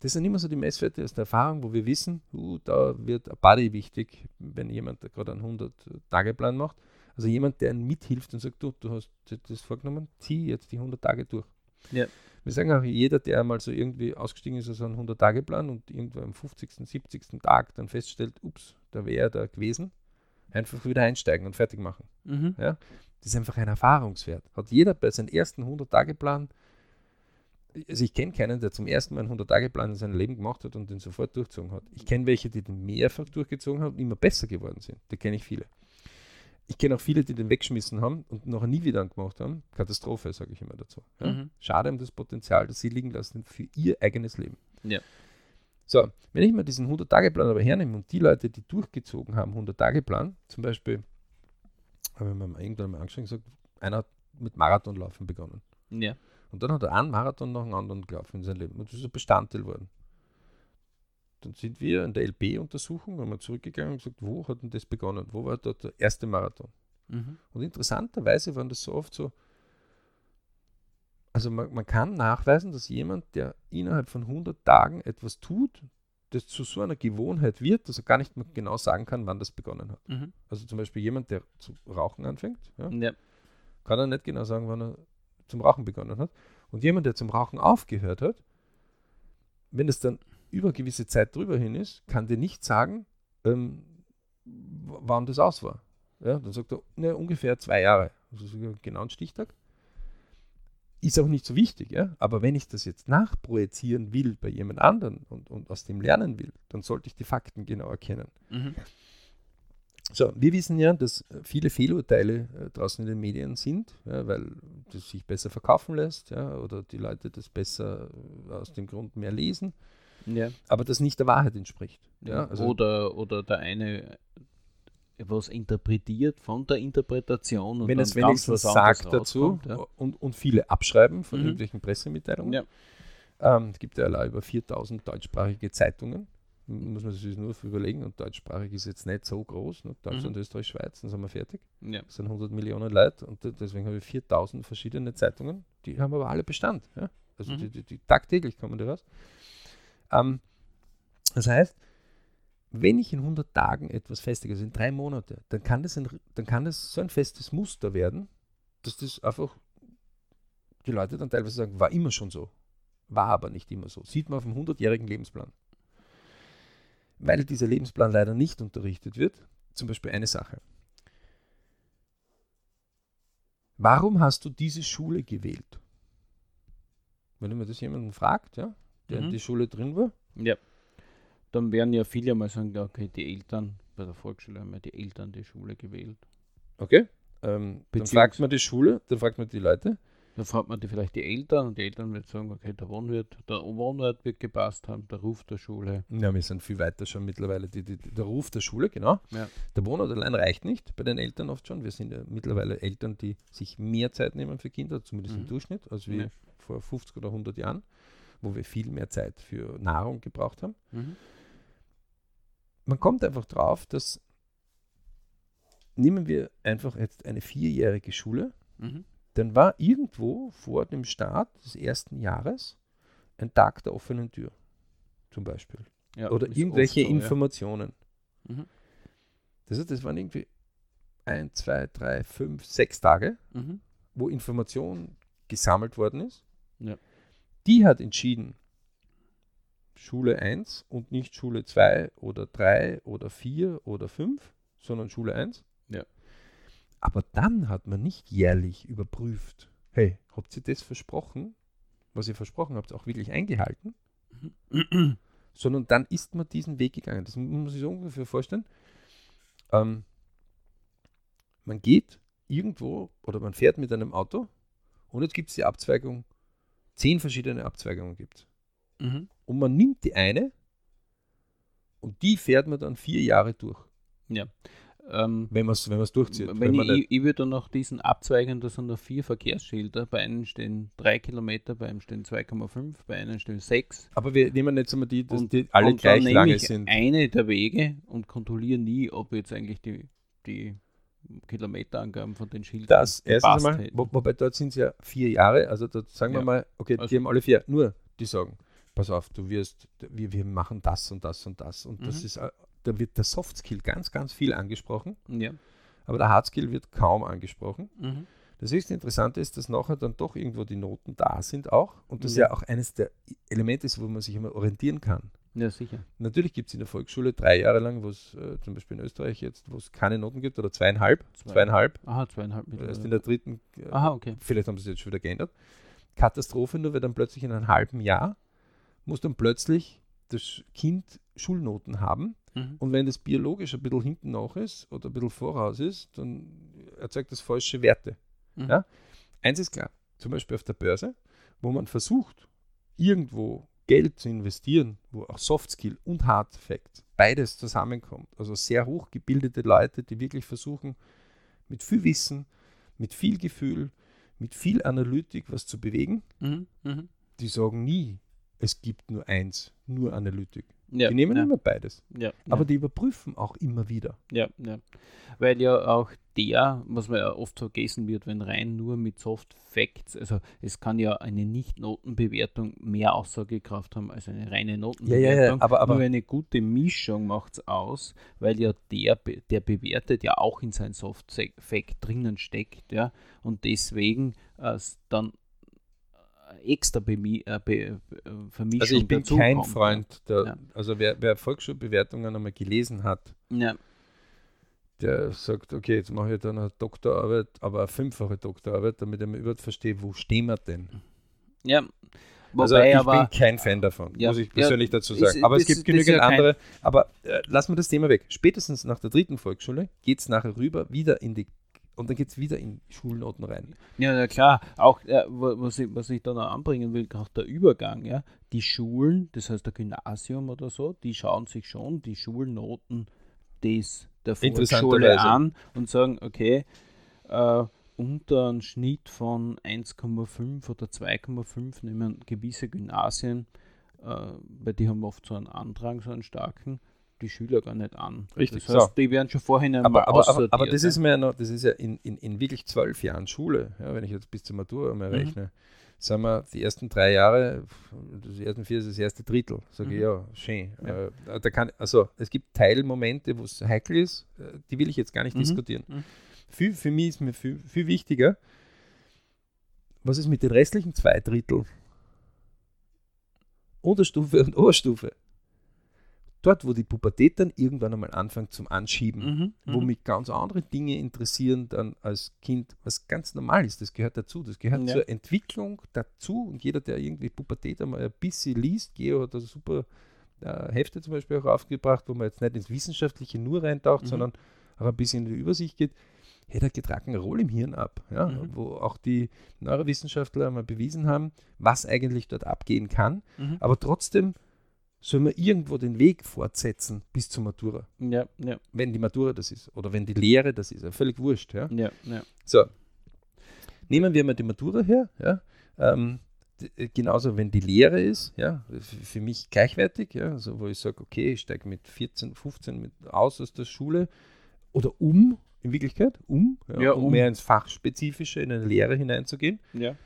Das sind immer so die Messwerte aus der Erfahrung, wo wir wissen, uh, da wird ein Body wichtig, wenn jemand gerade einen 100-Tage-Plan macht. Also jemand, der mithilft und sagt, du, du hast das vorgenommen, zieh jetzt die 100 Tage durch. Ja. Wir sagen auch, jeder, der mal so irgendwie ausgestiegen ist aus einem 100-Tage-Plan und irgendwo am 50., 70. Tag dann feststellt, ups, da wäre er da gewesen, einfach wieder einsteigen und fertig machen. Mhm. Ja? Das ist einfach ein Erfahrungswert. Hat jeder bei seinem ersten 100-Tage-Plan, also ich kenne keinen, der zum ersten Mal einen 100-Tage-Plan in seinem Leben gemacht hat und den sofort durchgezogen hat. Ich kenne welche, die den mehrfach durchgezogen haben und immer besser geworden sind. Da kenne ich viele. Ich kenne auch viele, die den weggeschmissen haben und noch nie wieder gemacht haben. Katastrophe, sage ich immer dazu. Ja? Mhm. Schade um das Potenzial, das sie liegen lassen für ihr eigenes Leben. Ja. So, wenn ich mir diesen 100-Tage-Plan aber hernehme und die Leute, die durchgezogen haben, 100-Tage-Plan, zum Beispiel habe ich mir irgendwann mal angeschaut und gesagt, einer hat mit Marathonlaufen begonnen. Ja. Und dann hat er einen Marathon nach dem anderen gelaufen in seinem Leben. Und das ist ein Bestandteil geworden. Dann sind wir in der LB-Untersuchung, haben wir zurückgegangen und gesagt, wo hat denn das begonnen? Wo war dort der erste Marathon? Mhm. Und interessanterweise waren das so oft so, also man, man, kann nachweisen, dass jemand, der innerhalb von 100 Tagen etwas tut, das zu so einer Gewohnheit wird, dass er gar nicht mehr genau sagen kann, wann das begonnen hat. Mhm. Also zum Beispiel jemand, der zu rauchen anfängt, ja, ja. kann er nicht genau sagen, wann er zum Rauchen begonnen hat. Und jemand, der zum Rauchen aufgehört hat, wenn es dann über gewisse Zeit drüber hin ist, kann dir nicht sagen, ähm, wann das aus war. Ja, dann sagt er, ne, ungefähr zwei Jahre. Also genau ein Stichtag. Ist auch nicht so wichtig, ja? aber wenn ich das jetzt nachprojizieren will bei jemand anderen und, und aus dem lernen will, dann sollte ich die Fakten genau erkennen. Mhm. So, wir wissen ja, dass viele Fehlurteile äh, draußen in den Medien sind, ja, weil das sich besser verkaufen lässt ja, oder die Leute das besser äh, aus dem Grund mehr lesen, ja. aber das nicht der Wahrheit entspricht. Ja, also oder, oder der eine was interpretiert von der Interpretation und wenn es wenigstens sagt dazu ja. und, und viele abschreiben von mhm. irgendwelchen Pressemitteilungen. Ja. Ähm, es gibt ja allein über 4000 deutschsprachige Zeitungen, muss man sich nur überlegen. Und deutschsprachig ist jetzt nicht so groß. Ne? Deutschland, mhm. Österreich, Schweiz, dann sind wir fertig. Ja. Das sind 100 Millionen Leute und deswegen habe ich 4000 verschiedene Zeitungen. Die haben aber alle Bestand. Ja? Also mhm. die, die, die, tagtäglich kommen die raus. Ähm, das heißt, wenn ich in 100 Tagen etwas festige, also in drei Monate, dann kann, das ein, dann kann das so ein festes Muster werden, dass das einfach die Leute dann teilweise sagen, war immer schon so. War aber nicht immer so. Sieht man auf dem 100-jährigen Lebensplan. Weil dieser Lebensplan leider nicht unterrichtet wird, zum Beispiel eine Sache. Warum hast du diese Schule gewählt? Wenn man das jemanden fragt, ja, der mhm. in die Schule drin war. Ja. Dann werden ja viele mal sagen, okay, die Eltern, bei der Volksschule haben ja die Eltern die Schule gewählt. Okay. Ähm, dann fragt man die Schule, dann fragt man die Leute. Dann fragt man die vielleicht die Eltern und die Eltern werden sagen, okay, der Wohnwirt, der Wohnort wird gepasst haben, der Ruf der Schule. Ja, wir sind viel weiter schon mittlerweile. Die, die, der Ruf der Schule, genau. Ja. Der Wohnort allein reicht nicht, bei den Eltern oft schon. Wir sind ja mittlerweile Eltern, die sich mehr Zeit nehmen für Kinder, zumindest mhm. im Durchschnitt, als wir ja. vor 50 oder 100 Jahren, wo wir viel mehr Zeit für Nahrung gebraucht haben. Mhm. Man kommt einfach drauf, dass nehmen wir einfach jetzt eine vierjährige Schule. Mhm dann war irgendwo vor dem Start des ersten Jahres ein Tag der offenen Tür, zum Beispiel. Ja, Oder irgendwelche so, Informationen. Ja. Mhm. Das, heißt, das waren irgendwie ein, zwei, drei, fünf, sechs Tage, mhm. wo Information gesammelt worden ist. Ja. Die hat entschieden, Schule 1 und nicht Schule 2 oder 3 oder 4 oder 5, sondern Schule 1. Ja. Aber dann hat man nicht jährlich überprüft, hey, habt ihr das versprochen, was ihr versprochen habt, auch wirklich eingehalten? Sondern dann ist man diesen Weg gegangen. Das muss man sich so ungefähr vorstellen. Ähm, man geht irgendwo oder man fährt mit einem Auto und jetzt gibt es die Abzweigung, zehn verschiedene Abzweigungen gibt mhm. Und man nimmt die eine und die fährt man dann vier Jahre durch. Ja. Ähm, wenn man es wenn durchzieht. Wenn, wenn ich, ich würde nach diesen Abzweigen, da sind noch vier Verkehrsschilder. Bei einem stehen drei Kilometer, bei einem stehen 2,5, bei einem stehen sechs. Aber wir nehmen jetzt einmal die, dass und, die alle und gleich lange sind. eine der Wege und kontrolliere nie, ob jetzt eigentlich die, die Kilometerangaben von den Schildern Das erstens einmal, wo, wobei dort sind es ja vier Jahre, also dort sagen ja. wir mal, okay, also, die haben alle vier, nur die sagen, pass auf, du wirst, wir, wir machen das und das und das und mhm. das ist da wird der Soft Skill ganz, ganz viel angesprochen. Ja. Aber der Hard Skill wird kaum angesprochen. Mhm. Das höchst Interessante ist, dass nachher dann doch irgendwo die Noten da sind auch. Und das mhm. ja auch eines der Elemente ist, wo man sich immer orientieren kann. Ja, sicher. Natürlich gibt es in der Volksschule drei Jahre lang, wo es äh, zum Beispiel in Österreich jetzt, wo es keine Noten gibt, oder zweieinhalb. Zwei. Zweieinhalb. Aha, zweieinhalb. Erst in der dritten. Äh, Aha, okay. Vielleicht haben sie es jetzt schon wieder geändert. Katastrophe nur, weil dann plötzlich in einem halben Jahr muss dann plötzlich das Kind Schulnoten haben. Mhm. Und wenn das biologisch ein bisschen hinten nach ist oder ein bisschen voraus ist, dann erzeugt das falsche Werte. Mhm. Ja? Eins ist klar, zum Beispiel auf der Börse, wo man versucht, irgendwo Geld zu investieren, wo auch Soft Skill und Hard Fact beides zusammenkommt. Also sehr hochgebildete Leute, die wirklich versuchen, mit viel Wissen, mit viel Gefühl, mit viel Analytik was zu bewegen. Mhm. Mhm. Die sagen nie, es gibt nur eins, nur Analytik. Ja, die nehmen ja. immer beides. Ja, aber die überprüfen auch immer wieder. Ja, ja. Weil ja auch der, was man ja oft vergessen wird, wenn rein nur mit Soft Facts, also es kann ja eine Nicht-Notenbewertung mehr Aussagekraft haben als eine reine Notenbewertung. aber, aber nur eine gute Mischung macht es aus, weil ja der, der bewertet ja auch in sein Soft Fact drinnen steckt, ja, und deswegen äh, dann extra Bemi äh, Be äh, Vermischung Also ich bin kein kommt. Freund, der, ja. also wer, wer Volksschulbewertungen einmal gelesen hat, ja. der sagt, okay, jetzt mache ich dann eine Doktorarbeit, aber eine fünffache Doktorarbeit, damit ich mir überhaupt verstehe, wo stehen wir denn? Ja, also Wobei, ich aber, bin kein Fan davon, ja, muss ich persönlich ja, dazu sagen. Ist, aber es gibt genügend ja andere. Aber äh, lassen wir das Thema weg. Spätestens nach der dritten Volksschule geht es nachher rüber wieder in die und dann geht es wieder in Schulnoten rein. Ja, na klar. Auch äh, was, ich, was ich da noch anbringen will, gerade der Übergang, ja. Die Schulen, das heißt der Gymnasium oder so, die schauen sich schon die Schulnoten des der Volksschule an und sagen, okay, äh, unter einem Schnitt von 1,5 oder 2,5 nehmen gewisse Gymnasien, äh, weil die haben oft so einen Andrang, so einen starken, die Schüler gar nicht an. Richtig, das heißt, so. die werden schon vorhin aber, aber, aber, aber, das ist mir noch, das ist ja in, in, in wirklich zwölf Jahren Schule, ja, wenn ich jetzt bis zur Matura mal mhm. rechne, sagen wir, die ersten drei Jahre, die ersten vier ist das erste Drittel. Sage mhm. ich, ja, schön. Ja. Äh, da kann, also es gibt Teilmomente, wo es heikel ist, äh, die will ich jetzt gar nicht mhm. diskutieren. Mhm. Für, für mich ist mir viel, viel wichtiger, was ist mit den restlichen zwei Drittel? Unterstufe und Oberstufe dort, wo die Pubertät dann irgendwann einmal anfängt zum Anschieben, mhm, wo mhm. mich ganz andere Dinge interessieren dann als Kind, was ganz normal ist, das gehört dazu, das gehört ja. zur Entwicklung dazu und jeder, der irgendwie Pubertät einmal ein bisschen liest, Geo hat da super äh, Hefte zum Beispiel auch aufgebracht, wo man jetzt nicht ins Wissenschaftliche nur reintaucht, mhm. sondern auch ein bisschen in die Übersicht geht, hey, da geht Roll im Hirn ab, ja, mhm. wo auch die Neurowissenschaftler mal bewiesen haben, was eigentlich dort abgehen kann, mhm. aber trotzdem soll man irgendwo den Weg fortsetzen bis zur Matura. Ja, ja. Wenn die Matura das ist oder wenn die Lehre das ist. Völlig wurscht. Ja, ja. ja. So, nehmen wir mal die Matura her. Ja? Ähm, äh, genauso, wenn die Lehre ist, ja, für mich gleichwertig, ja, also wo ich sage, okay, ich steige mit 14, 15 mit aus aus der Schule oder um, in Wirklichkeit, um, ja, ja, um, um mehr ins Fachspezifische, in eine Lehre hineinzugehen. Ja.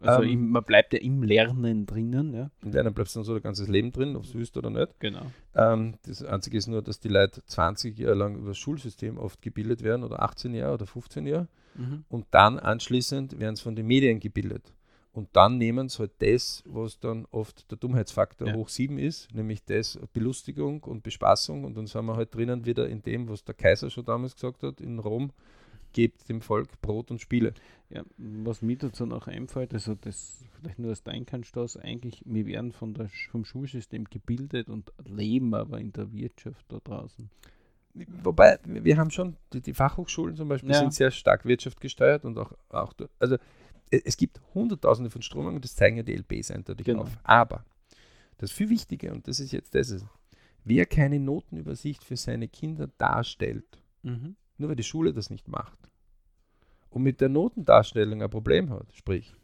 Also ähm, im, man bleibt ja im Lernen drinnen. Ja. Im Lernen bleibst du dann so dein ganzes Leben drin, ob es willst oder nicht. Genau. Ähm, das Einzige ist nur, dass die Leute 20 Jahre lang über das Schulsystem oft gebildet werden oder 18 Jahre oder 15 Jahre. Mhm. Und dann anschließend werden sie von den Medien gebildet. Und dann nehmen sie halt das, was dann oft der Dummheitsfaktor ja. hoch 7 ist, nämlich das Belustigung und Bespaßung. Und dann sind wir halt drinnen wieder in dem, was der Kaiser schon damals gesagt hat, in Rom, gebt dem Volk Brot und Spiele. Ja, was mir dazu noch einfällt, also das vielleicht nur als Denkanstoß, eigentlich, wir werden von der, vom Schulsystem gebildet und leben aber in der Wirtschaft da draußen. Wobei, wir haben schon, die, die Fachhochschulen zum Beispiel ja. sind sehr stark wirtschaftsgesteuert und auch, auch also es gibt hunderttausende von Stromungen, das zeigen ja die LBs eindeutig genau. auf. Aber das viel Wichtige, und das ist jetzt das, ist, wer keine Notenübersicht für seine Kinder darstellt, mhm. Nur weil die Schule das nicht macht. Und mit der Notendarstellung ein Problem hat, sprich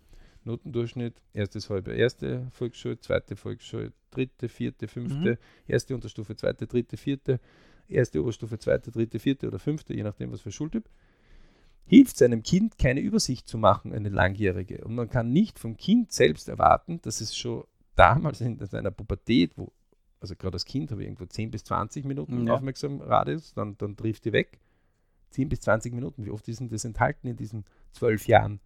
Notendurchschnitt, erstes halbe erste Volksschule, zweite Volksschule, dritte, vierte, fünfte, mhm. erste Unterstufe, zweite, dritte, vierte, erste Oberstufe, zweite, dritte, vierte oder fünfte, je nachdem was für Schultyp, hilft seinem Kind keine Übersicht zu machen, eine langjährige. Und man kann nicht vom Kind selbst erwarten, dass es schon damals in seiner Pubertät, wo, also gerade als Kind habe ich irgendwo 10 bis 20 Minuten ja. Aufmerksamradius, dann, dann trifft die weg 10 bis 20 Minuten. Wie oft ist denn das enthalten in diesen zwölf Jahren?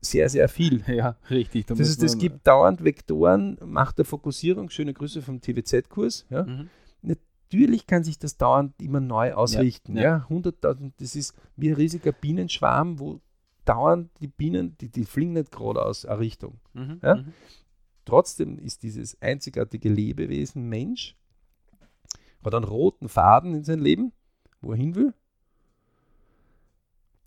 Sehr, sehr viel. Ja, richtig. Da das heißt, es gibt dauernd Vektoren, Macht der Fokussierung. Schöne Grüße vom TWZ-Kurs. Ja. Mhm. Natürlich kann sich das dauernd immer neu ausrichten. Ja, ja. 100.000, das ist wie ein riesiger Bienenschwarm, wo dauernd die Bienen, die, die fliegen nicht gerade aus einer Richtung. Mhm. Ja? Mhm. Trotzdem ist dieses einzigartige Lebewesen Mensch, hat einen roten Faden in sein Leben wo er hin will,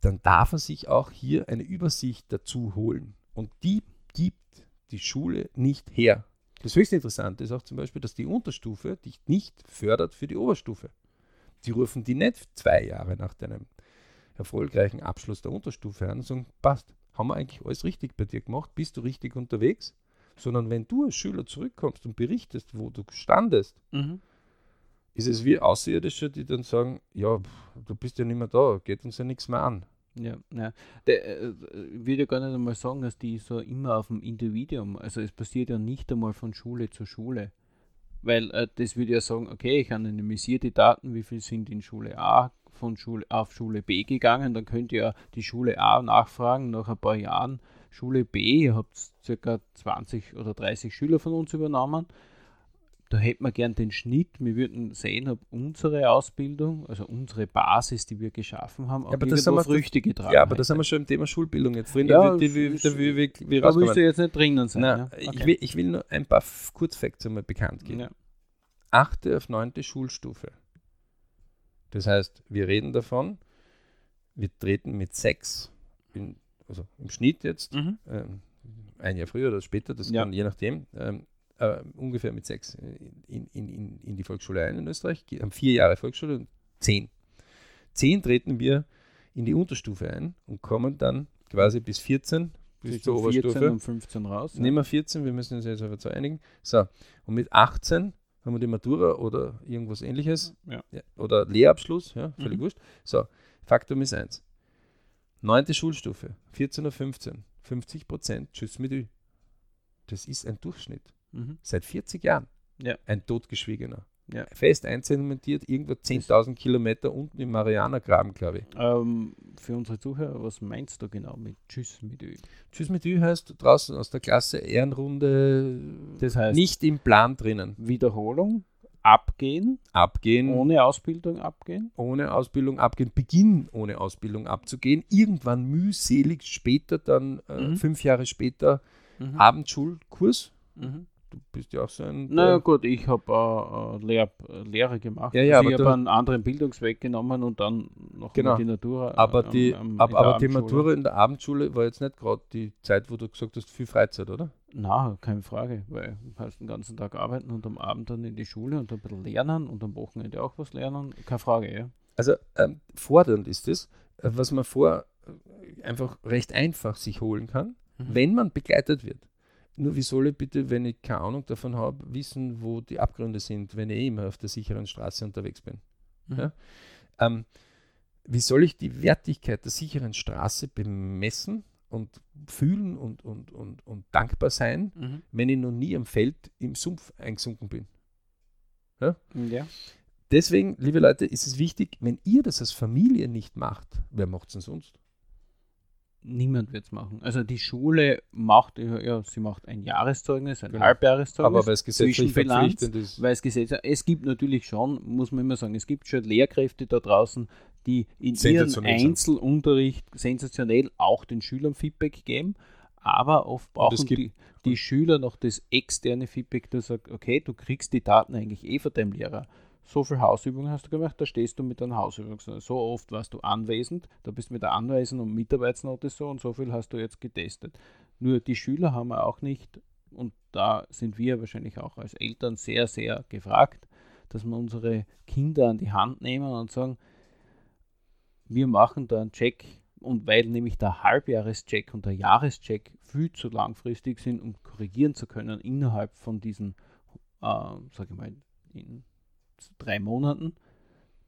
dann darf er sich auch hier eine Übersicht dazu holen. Und die gibt die Schule nicht her. Das höchst Interessante ist auch zum Beispiel, dass die Unterstufe dich nicht fördert für die Oberstufe. Sie rufen die nicht zwei Jahre nach deinem erfolgreichen Abschluss der Unterstufe an und sagen, passt, haben wir eigentlich alles richtig bei dir gemacht, bist du richtig unterwegs? Sondern wenn du als Schüler zurückkommst und berichtest, wo du standest, mhm ist es wie Außerirdische, die dann sagen, ja, du bist ja nicht mehr da, geht uns ja nichts mehr an. Ja, ja. Der, äh, ich würde ja gar nicht einmal sagen, dass die so immer auf dem Individuum, also es passiert ja nicht einmal von Schule zu Schule. Weil äh, das würde ja sagen, okay, ich anonymisiere die Daten, wie viel sind in Schule A von Schule auf Schule B gegangen, dann könnt ihr die Schule A nachfragen nach ein paar Jahren. Schule B, ihr habt circa 20 oder 30 Schüler von uns übernommen da hätten wir gern den Schnitt. Wir würden sehen, ob unsere Ausbildung, also unsere Basis, die wir geschaffen haben, auch ja, aber das haben wir, Früchte getragen Ja, aber das haben wir schon im Thema Schulbildung jetzt drin. Ja, die, die, die, die, da willst du jetzt nicht drinnen sein. Nein, ja? okay. ich, will, ich will nur ein paar Kurzfacts einmal bekannt geben. Ja. Achte auf neunte Schulstufe. Das heißt, wir reden davon, wir treten mit sechs, in, also im Schnitt jetzt, mhm. ähm, ein Jahr früher oder später, das ja. kann je nachdem, ähm, äh, ungefähr mit sechs in, in, in, in die Volksschule ein in Österreich, haben vier Jahre Volksschule und 10. 10 treten wir in die Unterstufe ein und kommen dann quasi bis 14, bis zur 14 Oberstufe. und 15 raus. ja. Nehmen wir 14, wir müssen uns jetzt aber zu einigen. So, und mit 18 haben wir die Matura oder irgendwas ähnliches. Ja. oder Lehrabschluss, ja, völlig Mhm. wurscht. So, Faktum ist eins. Neunte Schulstufe, 14 oder 15, 50 Prozent, tschüss mit Ü. Das ist ein Durchschnitt. Mhm. Seit 40 Jahren. Ja. Ein totgeschwiegener. Ja. Fest einzementiert, irgendwo 10.000 Kilometer unten im Marianergraben, glaube ich. Ähm, für unsere Zuhörer, was meinst du genau mit Tschüss mit Ö? Tschüss mit Ü heißt draußen aus der Klasse Ehrenrunde Das heißt, nicht im Plan drinnen. Wiederholung, abgehen, Abgehen, ohne Ausbildung abgehen. ohne Ausbildung abgehen, Beginn ohne Ausbildung abzugehen, irgendwann mühselig später, dann äh, Mhm. fünf Jahre später Mhm. Abendschulkurs. Mhm. Du bist ja auch so ein. Na äh, gut, ich habe äh, Lehr äh, Lehre gemacht. Ja, ja, also ich habe einen anderen Bildungsweg genommen und dann noch Genau. die Natur. äh, aber am- die, am- ab, in der aber die Abendschule. Matura in der Abendschule war jetzt nicht gerade die Zeit, wo du gesagt hast, viel Freizeit, oder? Na, keine Frage, weil du hast den ganzen Tag arbeiten und am Abend dann in die Schule und ein bisschen lernen und am Wochenende auch was lernen. Keine Frage, ja. Also ähm, fordernd ist es, äh, was man vor äh, einfach recht einfach sich holen kann, Mhm. wenn man begleitet wird. Nur wie soll ich bitte, wenn ich keine Ahnung davon habe, wissen, wo die Abgründe sind, wenn ich eh immer auf der sicheren Straße unterwegs bin? Mhm. Ja? Ähm, wie soll ich die Wertigkeit der sicheren Straße bemessen und fühlen und, und, und, und dankbar sein, Mhm. wenn ich noch nie am Feld im Sumpf eingesunken bin? Ja. Deswegen, liebe Leute, ist es wichtig, wenn ihr das als Familie nicht macht, wer macht es denn sonst? Niemand wird es machen. Also die Schule macht, ja, sie macht ein Jahreszeugnis, ein Genau. Halbjahreszeugnis. Aber weil es gesetzlich verpflichtend ist. weil es Gesetz, es gibt natürlich schon, muss man immer sagen, es gibt schon Lehrkräfte da draußen, die in ihrem. Einzelunterricht sensationell auch den Schülern Feedback geben, aber oft es brauchen die, die Schüler noch das externe Feedback, der sagt, okay, du kriegst die Daten eigentlich eh von deinem Lehrer. So viel Hausübungen hast du gemacht, da stehst du mit deiner Hausübung. So oft warst du anwesend, da bist du mit der Anweisung und Mitarbeitsnote so und so viel hast du jetzt getestet. Nur die Schüler haben wir auch nicht, und da sind wir wahrscheinlich auch als Eltern sehr, sehr gefragt, dass wir unsere Kinder an die Hand nehmen und sagen, wir machen da einen Check und weil nämlich der Halbjahrescheck und der Jahrescheck viel zu langfristig sind, um korrigieren zu können innerhalb von diesen, äh, sage ich mal, in drei Monaten,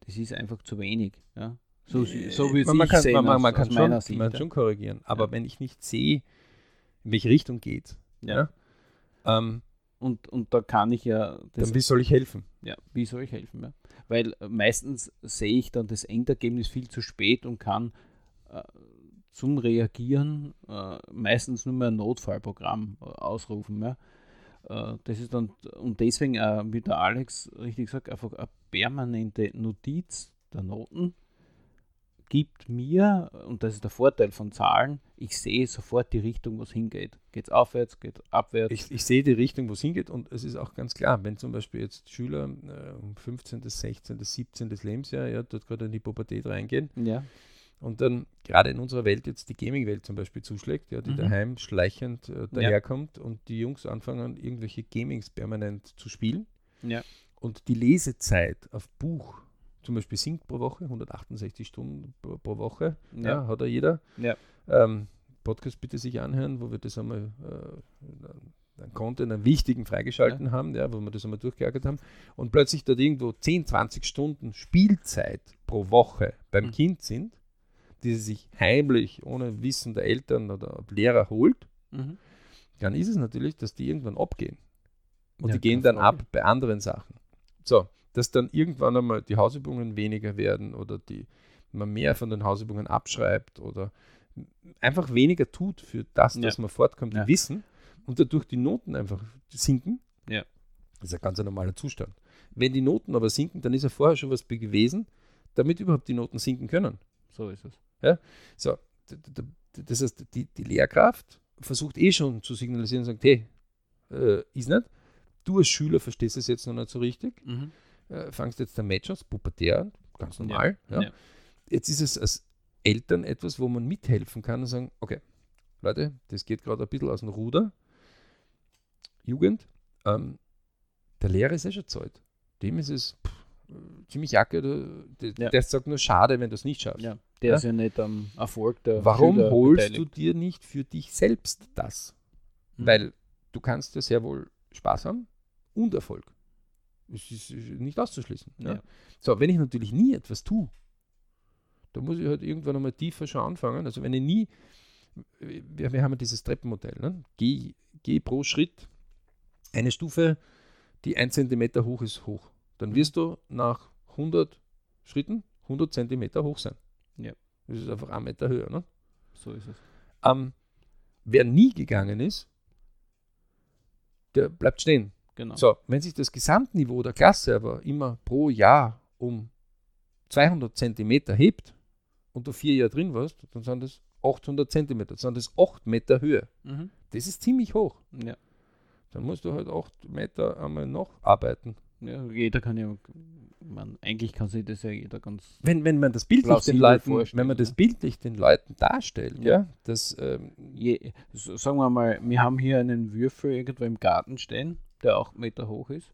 das ist einfach zu wenig. Ja? So, so wie man, man kann, sehen man, man, aus- man kann, aus schon, Sicht. man ja. schon korrigieren. Aber Ja. wenn ich nicht sehe, in welche Richtung geht, Ja. ähm, Und, und da kann ich ja das dann wie soll ich helfen? Ja, wie soll ich helfen? Ja? Weil äh, meistens sehe ich dann das Endergebnis viel zu spät und kann äh, zum Reagieren äh, meistens nur mehr ein Notfallprogramm äh, ausrufen. Ja? Äh, das ist dann, und deswegen, äh, wie der Alex richtig gesagt, einfach eine permanente Notiz der Noten gibt mir, und das ist der Vorteil von Zahlen, ich sehe sofort die Richtung, wo es hingeht. Geht es aufwärts, geht abwärts? Ich, ich sehe die Richtung, wo es hingeht und es ist auch ganz klar, wenn zum Beispiel jetzt Schüler äh, um 15., 16., 17. Lebensjahr ja, dort gerade in die Pubertät reingehen ja. Und dann gerade in unserer Welt jetzt die Gaming-Welt zum Beispiel zuschlägt, ja, die Mhm. daheim schleichend äh, daherkommt und die Jungs anfangen, irgendwelche Gamings permanent zu spielen Ja. und die Lesezeit auf Buch zum Beispiel sinkt pro Woche, 168 Stunden pro, pro Woche, ja. Ja. hat er jeder. Ja. Ähm, Podcast bitte sich anhören, wo wir das einmal äh, einen Content, einen wichtigen freigeschalten haben, ja, wo wir das einmal durchgeärgert haben und plötzlich dort irgendwo 10, 20 Stunden Spielzeit pro Woche beim Mhm. Kind sind, die sie sich heimlich ohne Wissen der Eltern oder Lehrer holt, Mhm. dann ist es natürlich, dass die irgendwann abgehen. Und Ja, die gehen dann Frage. ab bei anderen Sachen. So, dass dann irgendwann einmal die Hausübungen weniger werden oder die, man mehr von den Hausübungen abschreibt oder einfach weniger tut für das, Ja. dass man fortkommt, Ja. Wissen und dadurch die Noten einfach sinken. Ja. Das ist ein ganz normaler Zustand. Wenn die Noten aber sinken, dann ist ja vorher schon was gewesen, damit überhaupt die Noten sinken können. So ist es. So, d- d- das heißt, die, die Lehrkraft versucht eh schon zu signalisieren und sagt, hey, äh, ist nicht. Du als Schüler verstehst es jetzt noch nicht so richtig. Mhm. Äh, fangst jetzt der Match aus, pubertär an, ganz normal. Ja. ja. Jetzt ist es als Eltern etwas, wo man mithelfen kann und sagen, okay, Leute, das geht gerade ein bisschen aus dem Ruder. Jugend, ähm, der Lehrer ist eh schon Zeit. Dem ist es pff, ziemlich jacke, der, der, Ja. der sagt nur schade, wenn du es nicht schaffst. Ja, der Ja? ist ja nicht am Erfolg der Warum Schüler holst du beteiligt. dir nicht für dich selbst das? Mhm. Weil du kannst ja sehr wohl Spaß haben und Erfolg. Das ist nicht auszuschließen. Ja? Ja. So, wenn ich natürlich nie etwas tue, dann muss ich halt irgendwann einmal tiefer schon anfangen. Also wenn ich nie, wir, wir haben ja dieses Treppenmodell, ne? geh, geh pro Schritt eine Stufe, die ein Zentimeter hoch ist, hoch. Dann wirst du nach 100 Schritten 100 Zentimeter hoch sein. Das ist einfach ein Meter höher. Ne? So ist es. Ähm, wer nie gegangen ist, der bleibt stehen. Genau. So, wenn sich das Gesamtniveau der Klasse aber immer pro Jahr um 200 Zentimeter hebt und du vier Jahre drin warst, dann sind das 800 Zentimeter, dann sind das 8 Meter Höhe. Mhm. Das ist ziemlich hoch. Ja. Dann musst du halt 8 Meter einmal noch arbeiten. ja, jeder kann ja, man, eigentlich kann sich das ja jeder ganz. Wenn, wenn man das bildlich den Leuten, vorstellen, wenn man das bildlich den Leuten darstellt, ja, das ähm, Je, so- sagen wir mal, wir haben hier einen Würfel irgendwo im Garten stehen, der auch Meter hoch ist.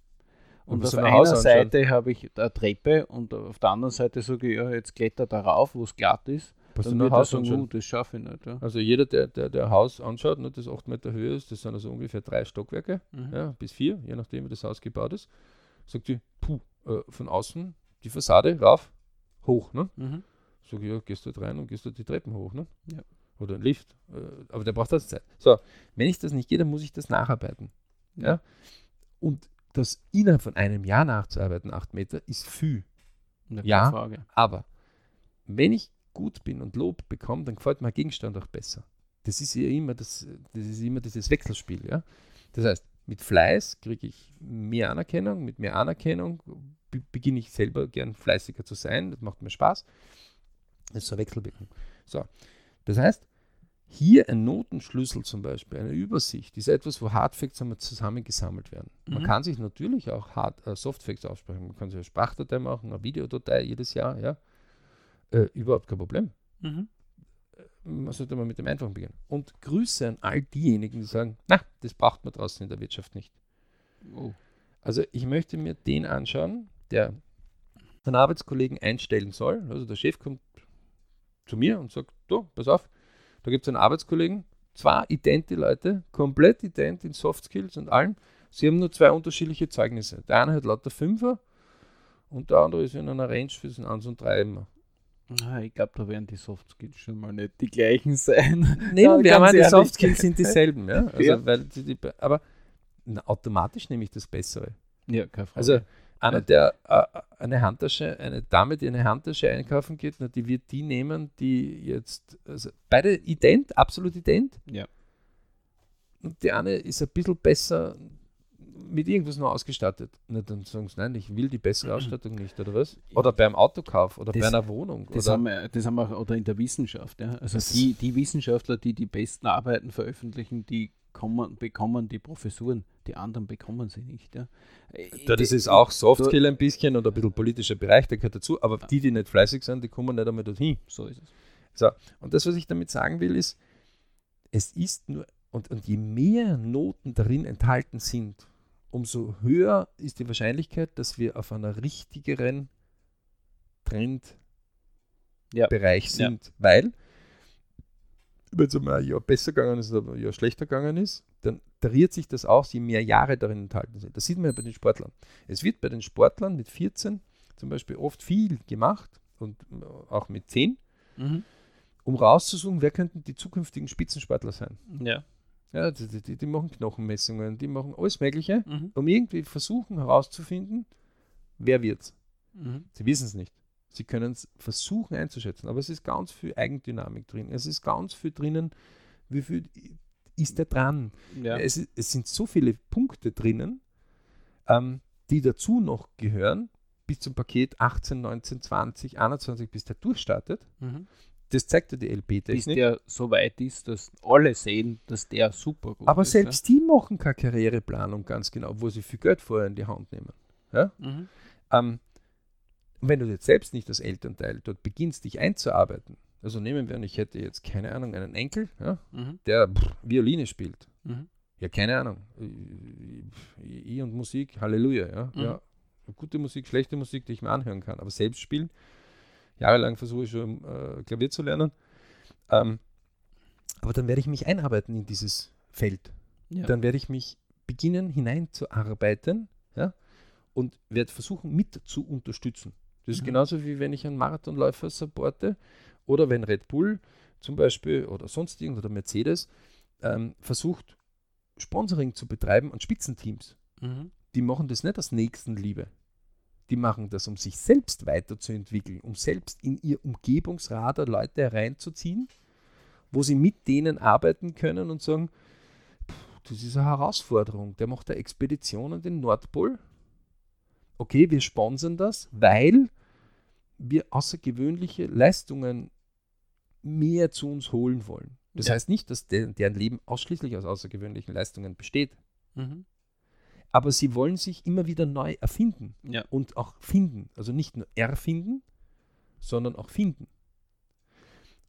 Und Und auf Haus einer anschauen? Seite habe ich eine Treppe und auf der anderen Seite sage ich, ja, jetzt kletter da rauf, wo es glatt ist. du Dann wird Haus sagen, anschauen. uh, das schaffe ich nicht. Ja. Also jeder, der, der, der Haus anschaut, ne, das 8 Meter Höhe ist, das sind also ungefähr drei Stockwerke, Mhm. ja, bis vier, je nachdem wie das Haus gebaut ist, sagt die, puh, äh, von außen die Fassade rauf, hoch. Ne? Mhm. Ich, ja, gehst du dort rein und gehst du die Treppen hoch. Ne? Ja. Oder ein Lift. Äh, aber der braucht das Zeit. So, wenn ich das nicht gehe, dann muss ich das nacharbeiten. Ja? Ja. Und das innerhalb von einem Jahr nachzuarbeiten, 8 Meter, ist viel. Ja. Frage. Aber wenn ich gut bin und Lob bekomme, dann gefällt mir Gegenstand auch besser. Das ist ja immer, das, das ist immer dieses Wechselspiel. Ja? Das heißt, mit Fleiß kriege ich mehr Anerkennung, mit mehr Anerkennung be beginne ich selber gern fleißiger zu sein, das macht mir Spaß. Das ist so eine Wechselwirkung. So, das heißt, hier ein Notenschlüssel zum Beispiel, eine Übersicht, ist etwas, wo Hardfacts einmal zusammengesammelt werden. Man Mhm. kann sich natürlich auch Hard, äh, Softfacts aufsprechen. Man kann sich eine Sprachdatei machen, eine Videodatei jedes Jahr, ja. Äh, überhaupt kein Problem. Mhm. Man sollte mal mit dem Einfachen beginnen. Und Grüße an all diejenigen, die sagen, na, das braucht man draußen in der Wirtschaft nicht. Oh. Also ich möchte mir den anschauen, der einen Arbeitskollegen einstellen soll. Also der Chef kommt zu mir und sagt, du, pass auf, da gibt es einen Arbeitskollegen, zwei idente Leute, komplett ident in Soft Skills und allem. Sie haben nur zwei unterschiedliche Zeugnisse. Der eine hat lauter Fünfer und der andere ist in einer Range zwischen 1 und 3 immer. Ich glaube, da werden die Soft Skills schon mal nicht die gleichen sein. Nehmen wir mal, die. Soft Skills sind dieselben. Ja? Also, Ja. Weil die, die, aber na, automatisch nehme ich das Bessere. Ja, keine Frage. Also einer, der äh, eine Handtasche, eine Dame, die eine Handtasche einkaufen geht, na, die wird die nehmen, die jetzt, also beide ident, absolut ident. Ja. Und die eine ist ein bisschen besser mit irgendwas noch ausgestattet. Na, dann sagen sie, nein, ich will die bessere Ausstattung nicht, oder was? Oder beim Autokauf oder Das- bei einer Wohnung. Das oder haben, wir, das haben wir, oder in der Wissenschaft. Ja. Also Das- die, die Wissenschaftler, die die besten Arbeiten veröffentlichen, die kommen, bekommen die Professuren, die anderen bekommen sie nicht. Ja. Ja, das ist auch Softskill ein bisschen und ein bisschen politischer Bereich, der gehört dazu. Aber die, die nicht fleißig sind, die kommen nicht einmal dorthin. So ist es. So, und das, was ich damit sagen will, ist, es ist nur, und, und je mehr Noten darin enthalten sind, umso höher ist die Wahrscheinlichkeit, dass wir auf einer richtigeren Trendbereich Ja. sind. Weil, wenn es einmal ein Jahr besser gegangen ist oder ein Jahr schlechter gegangen ist, dann tariert sich das aus, je mehr Jahre darin enthalten sind. Das sieht man ja bei den Sportlern. Es wird bei den Sportlern mit 14 zum Beispiel oft viel gemacht und äh, auch mit 10 Mhm. um rauszusuchen, wer könnten die zukünftigen Spitzensportler sein. Ja. Ja, die, die, die machen Knochenmessungen, die machen alles Mögliche, Mhm. um irgendwie versuchen herauszufinden, wer wird's. Mhm. Sie wissen es nicht. Sie können es versuchen einzuschätzen, aber es ist ganz viel Eigendynamik drin. Es ist ganz viel drinnen, wie viel ist der dran. Ja. Es, ist, es sind so viele Punkte drinnen, ähm, die dazu noch gehören, bis zum Paket 18, 19, 20, 21, bis der durchstartet. Mhm. Das zeigt ja die Bis LP-Technik. der so weit ist, dass alle sehen, dass der super gut Aber ist. selbst die machen keine Karriereplanung ganz genau, wo sie viel Geld vorher in die Hand nehmen. Ja? Ja. Mhm. Ähm, wenn du jetzt selbst nicht als Elternteil dort beginnst, dich einzuarbeiten, also nehmen wir an, ich hätte jetzt keine Ahnung, einen Enkel, ja, Mhm. der pff, Violine spielt. Mhm. Ja, keine Ahnung. Ich- Ich und Musik, Halleluja, ja. Mhm. ja. Gute Musik, schlechte Musik, die ich mir anhören kann. Aber selbst spielen, jahrelang versuche ich schon äh, Klavier zu lernen. Ähm, aber dann werde ich mich einarbeiten in dieses Feld. Ja. Dann werde ich mich beginnen hineinzuarbeiten ja, und werde versuchen, mit zu unterstützen. Das ist Mhm. genauso wie wenn ich einen Marathonläufer supporte oder wenn Red Bull zum Beispiel oder sonst irgend oder Mercedes ähm, versucht, Sponsoring zu betreiben an Spitzenteams. Mhm. Die machen das nicht aus Nächstenliebe. Die machen das, um sich selbst weiterzuentwickeln, um selbst in ihr Umgebungsradar Leute hereinzuziehen, wo sie mit denen arbeiten können und sagen, "Puh, das ist eine Herausforderung. Der macht eine Expedition an den Nordpol. Okay, wir sponsern das, weil wir außergewöhnliche Leistungen mehr zu uns holen wollen. Das Ja. heißt nicht, dass der, deren Leben ausschließlich aus außergewöhnlichen Leistungen besteht, Mhm. Aber sie wollen sich immer wieder neu erfinden Ja. und auch finden. Also nicht nur erfinden, sondern auch finden.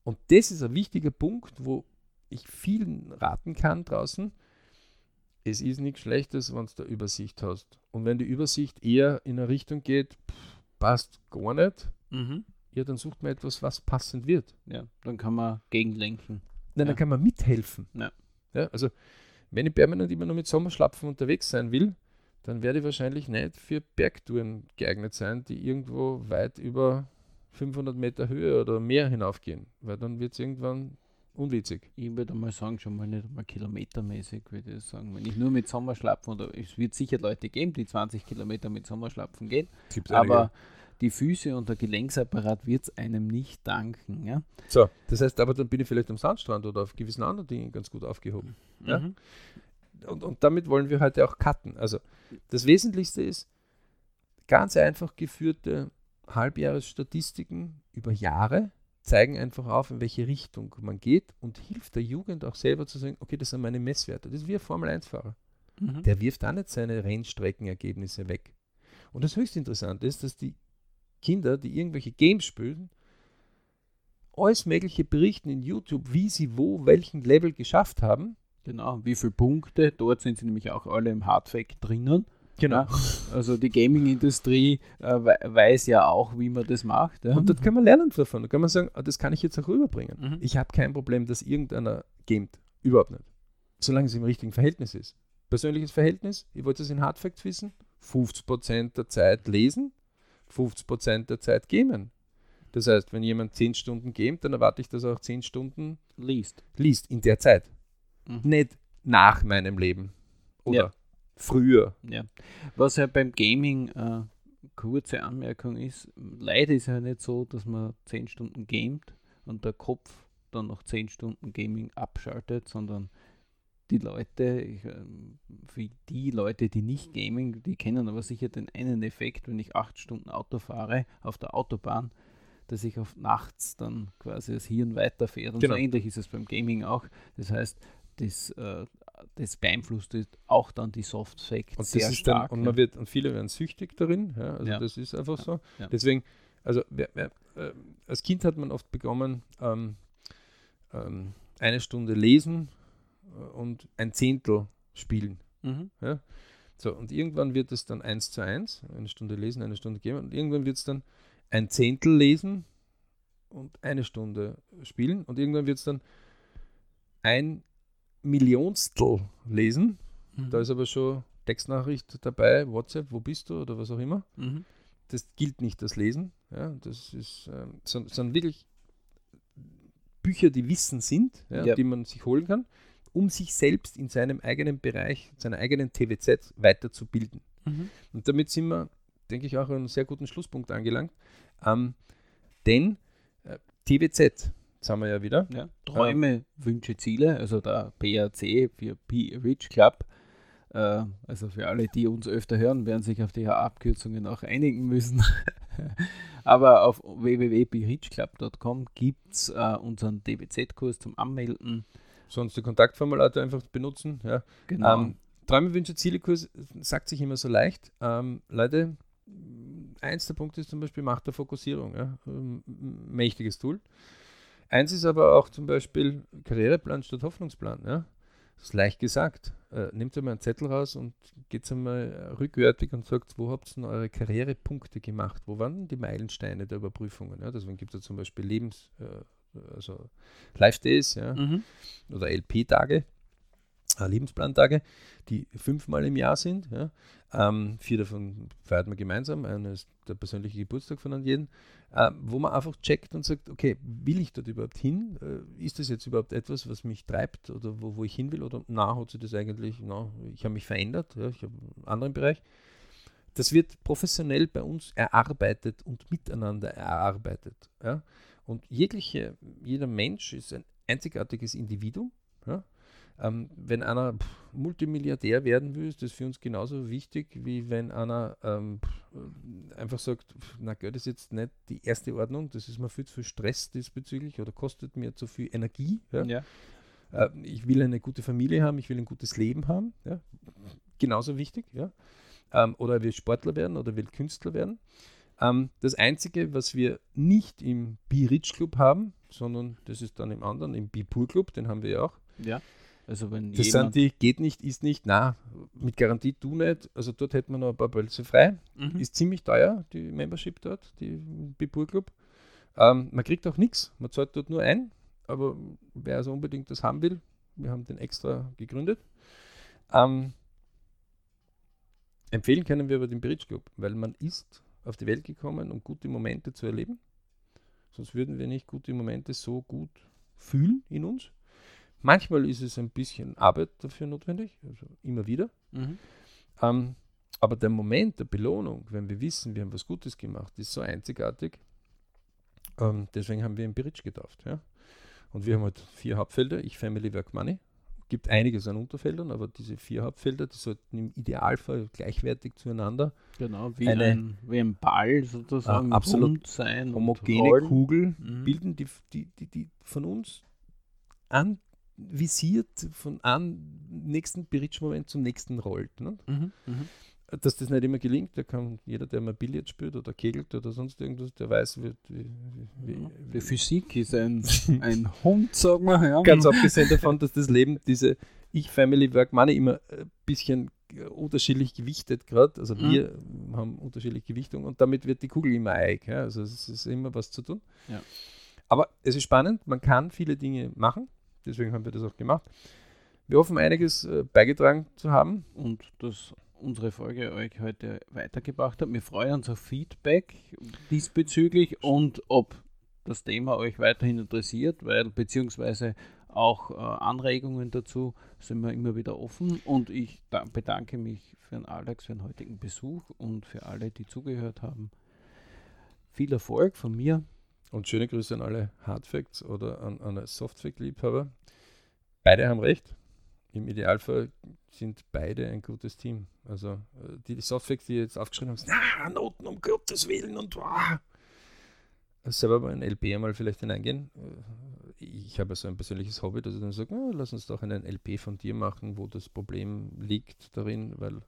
Und das ist ein wichtiger Punkt, wo ich vielen raten kann draußen. Es ist nichts Schlechtes, wenn du da Übersicht hast. Und wenn die Übersicht eher in eine Richtung geht, pff, passt gar nicht, Mhm. ja, dann sucht man etwas, was passend wird. Ja, dann kann man gegenlenken. Nein, Ja. dann kann man mithelfen. Ja. Ja, also, wenn ich permanent immer nur mit Sommerschlapfen unterwegs sein will, dann werde ich wahrscheinlich nicht für Bergtouren geeignet sein, die irgendwo weit über 500 Meter Höhe oder mehr hinaufgehen, weil dann wird es irgendwann unwitzig. Ich würde mal sagen, schon mal nicht mal kilometermäßig, würde ich sagen. Wenn ich nur mit Sommerschlapfen, oder es wird sicher Leute geben, die 20 Kilometer mit Sommerschlapfen gehen, Gibt's aber die Füße und der Gelenksapparat wird es einem nicht danken. Ja? So, das heißt aber, dann bin ich vielleicht am Sandstrand oder auf gewissen anderen Dingen ganz gut aufgehoben. Ja. Mhm. Und, und damit wollen wir heute auch cutten. Also das Wesentlichste ist ganz einfach geführte Halbjahresstatistiken über Jahre zeigen einfach auf, in welche Richtung man geht und hilft der Jugend auch selber zu sagen, okay, das sind meine Messwerte. Das ist wie ein Formel-1-Fahrer. Mhm. Der wirft auch nicht seine Rennstreckenergebnisse weg. Und das höchst interessante ist, dass die Kinder, die irgendwelche Games spielen, alles Mögliche berichten in YouTube, wie sie wo welchen Level geschafft haben. Genau, wie viele Punkte? Dort sind sie nämlich auch alle im Hardfact drinnen. Ja, also die Gaming-Industrie äh, wei- weiß ja auch, wie man das macht. Ja. Und dort kann man lernen davon. Da kann man sagen, ah, das kann ich jetzt auch rüberbringen. Mhm. Ich habe kein Problem, dass irgendeiner gamet. Überhaupt nicht. Solange es im richtigen Verhältnis ist. Persönliches Verhältnis, ich wollte es in Hardfacts wissen, 50% der Zeit lesen, 50% der Zeit gamen. Das heißt, wenn jemand 10 Stunden gamet, dann erwarte ich, dass er auch 10 Stunden liest. liest in der Zeit. Mhm. Nicht nach meinem Leben. Oder Ja. früher. Ja. Was ja beim Gaming äh, kurze Anmerkung ist, leider ist ja nicht so, dass man 10 Stunden gamet und der Kopf dann noch 10 Stunden Gaming abschaltet, sondern die Leute, ich, ähm, für die Leute, die nicht gaming, die kennen aber sicher den einen Effekt, wenn ich 8 Stunden Auto fahre auf der Autobahn, dass ich auf nachts dann quasi das Hirn weiterfährt. Und Genau. so ähnlich ist es beim Gaming auch. Das heißt, das, äh, das beeinflusst auch dann die Soft Facts Und, sehr stark. dann, und ja. man wird, und viele werden süchtig darin. Ja, also Ja. das ist einfach so. Deswegen, also wer, wer, äh, als Kind hat man oft bekommen, ähm, ähm, eine Stunde lesen und ein Zehntel spielen. Mhm. So, und irgendwann wird es dann eins zu eins, eine Stunde lesen, eine Stunde geben, und irgendwann wird es dann ein Zehntel lesen und eine Stunde spielen, und irgendwann wird es dann ein Millionstel lesen. Mhm. Da ist aber schon Textnachricht dabei, WhatsApp, wo bist du oder was auch immer. Mhm. Das gilt nicht, das Lesen. Ja, das ist, ähm, sondern, sondern wirklich Bücher, die Wissen sind, ja, Ja. die man sich holen kann, um sich selbst in seinem eigenen Bereich, seiner eigenen TWZ weiterzubilden. Mhm. Und damit sind wir, denke ich, auch an einem sehr guten Schlusspunkt angelangt. Ähm, denn äh, TWZ, jetzt haben wir ja wieder, Ja. Träume, Wünsche, Ziele, also der PAC für P Rich Club. Äh, also für alle, die uns öfter hören, werden sich auf die Abkürzungen auch einigen müssen. Aber auf www.berichclub.com gibt es äh, unseren DBZ-Kurs zum Anmelden. Sonst die Kontaktformulate einfach benutzen. Ja. Genau. Ähm, Träume, Wünsche, Ziele Kurs sagt sich immer so leicht. Ähm, Leute, eins der Punkte ist zum Beispiel Macht der Fokussierung. Ja? Ähm, mächtiges Tool. Eins ist aber auch zum Beispiel Karriereplan statt Hoffnungsplan. Ja? Das ist leicht gesagt. äh, nehmt einmal einen Zettel raus und geht einmal rückwärtig und sagt, wo habt ihr denn eure Karrierepunkte gemacht? Wo waren die Meilensteine der Überprüfungen? Ja, deswegen gibt es ja zum Beispiel Lebens, äh, also Live Days ja, mhm. oder LP-Tage, äh, Lebensplantage, die fünfmal im Jahr sind. Ja. Ähm, vier davon feiert man gemeinsam. Einer ist der persönliche Geburtstag von jedem, äh, wo man einfach checkt und sagt, okay, will ich dort überhaupt hin? Äh, ist das jetzt überhaupt etwas, was mich treibt oder wo, wo ich hin will? Oder na, hat sich das eigentlich, na, ich habe mich verändert, ja, ich habe einen anderen Bereich. Das wird professionell bei uns erarbeitet und miteinander erarbeitet. Ja? Und jegliche, jeder Mensch ist ein einzigartiges Individuum. Ja? Ähm, wenn einer pff, Multimilliardär werden will, ist das für uns genauso wichtig, wie wenn einer ähm, einfach sagt, na Geld ist jetzt nicht die erste Ordnung, das ist mir viel zu viel Stress diesbezüglich oder kostet mir zu viel Energie. Ja? Ja. Äh, ich will eine gute Familie haben, ich will ein gutes Leben haben. Genauso wichtig. Ähm, oder er will Sportler werden oder will Künstler werden. Ähm, das Einzige, was wir nicht im Be-Rich Club haben, sondern das ist dann im anderen, im Be-Poor Club, den haben wir ja auch. Ja. Also wenn das sind die, geht nicht, ist nicht, na, mit Garantie du nicht. Also dort hätten wir noch ein paar Plätze frei. Mhm. Ist ziemlich teuer, die Membership dort, die Bipur Club. Ähm, man kriegt auch nichts, man zahlt dort nur ein. Aber wer also unbedingt das haben will, wir haben den extra gegründet. Ähm, empfehlen können wir aber den Bridge Club, weil man ist auf die Welt gekommen, um gute Momente zu erleben. Sonst würden wir nicht gute Momente so gut fühlen in uns. Manchmal ist es ein bisschen Arbeit dafür notwendig, also immer wieder. Mhm. Ähm, aber der Moment der Belohnung, wenn wir wissen, wir haben was Gutes gemacht, ist so einzigartig. Ähm, deswegen haben wir ihn Bridge getauft. Ja? Und wir haben halt vier Hauptfelder, ich, Family, Work, Money. Gibt einiges an Unterfeldern, aber diese vier Hauptfelder, die sollten im Idealfall gleichwertig zueinander. Genau, wie, eine, ein, wie ein Ball sozusagen äh, absolut sein. Homogene Kugel mhm. bilden, die, die, die, die von uns an visiert von einem nächsten Bridge-Moment zum nächsten rollt. Ne? Mhm, mh. Dass das nicht immer gelingt, da kann jeder, der mal Billard spielt oder kegelt oder sonst irgendwas, der weiß, wie. wie, wie, wie Physik ist ein, ein Hund, sagen wir. Ja. Ganz abgesehen davon, dass das Leben diese Ich-Family-Work-Money immer ein bisschen unterschiedlich gewichtet gerade. Also mhm. wir haben unterschiedliche Gewichtungen und damit wird die Kugel immer eig. Ja? Also es ist immer was zu tun. Ja. Aber es ist spannend, man kann viele Dinge machen. Deswegen haben wir das auch gemacht. Wir hoffen, einiges äh, beigetragen zu haben. Und dass unsere Folge euch heute weitergebracht hat. Wir freuen uns auf Feedback diesbezüglich und ob das Thema euch weiterhin interessiert, weil beziehungsweise auch äh, Anregungen dazu sind wir immer wieder offen. Und ich bedanke mich für den Alex für den heutigen Besuch und für alle, die zugehört haben. Viel Erfolg von mir und schöne Grüße an alle Hardfacts oder an, an Softfact-Liebhaber. Beide haben recht. Im Idealfall sind beide ein gutes Team. Also äh, die Softfacts, die jetzt aufgeschrieben haben, na, Noten um Gottes Willen und wow. selber mal ein LP einmal vielleicht hineingehen. Äh, ich habe so ein persönliches Hobby, dass ich dann sage, oh, lass uns doch einen LP von dir machen, wo das Problem liegt darin, weil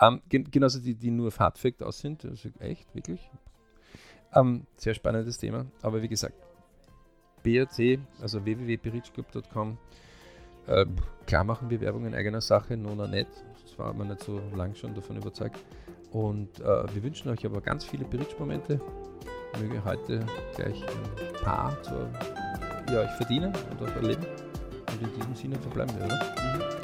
ähm, gen genauso die, die nur Hardfact aus sind, also echt, wirklich, ähm, sehr spannendes Thema. Aber wie gesagt, BRC, also www.berichclub.com. Äh, klar machen wir Werbung in eigener Sache, Nona nicht. Das war man nicht so lang schon davon überzeugt. Und äh, wir wünschen euch aber ganz viele Berichtsmomente. Möge heute gleich ein paar zu, ja, euch verdienen und auch erleben. Und in diesem Sinne verbleiben wir, oder? Mhm.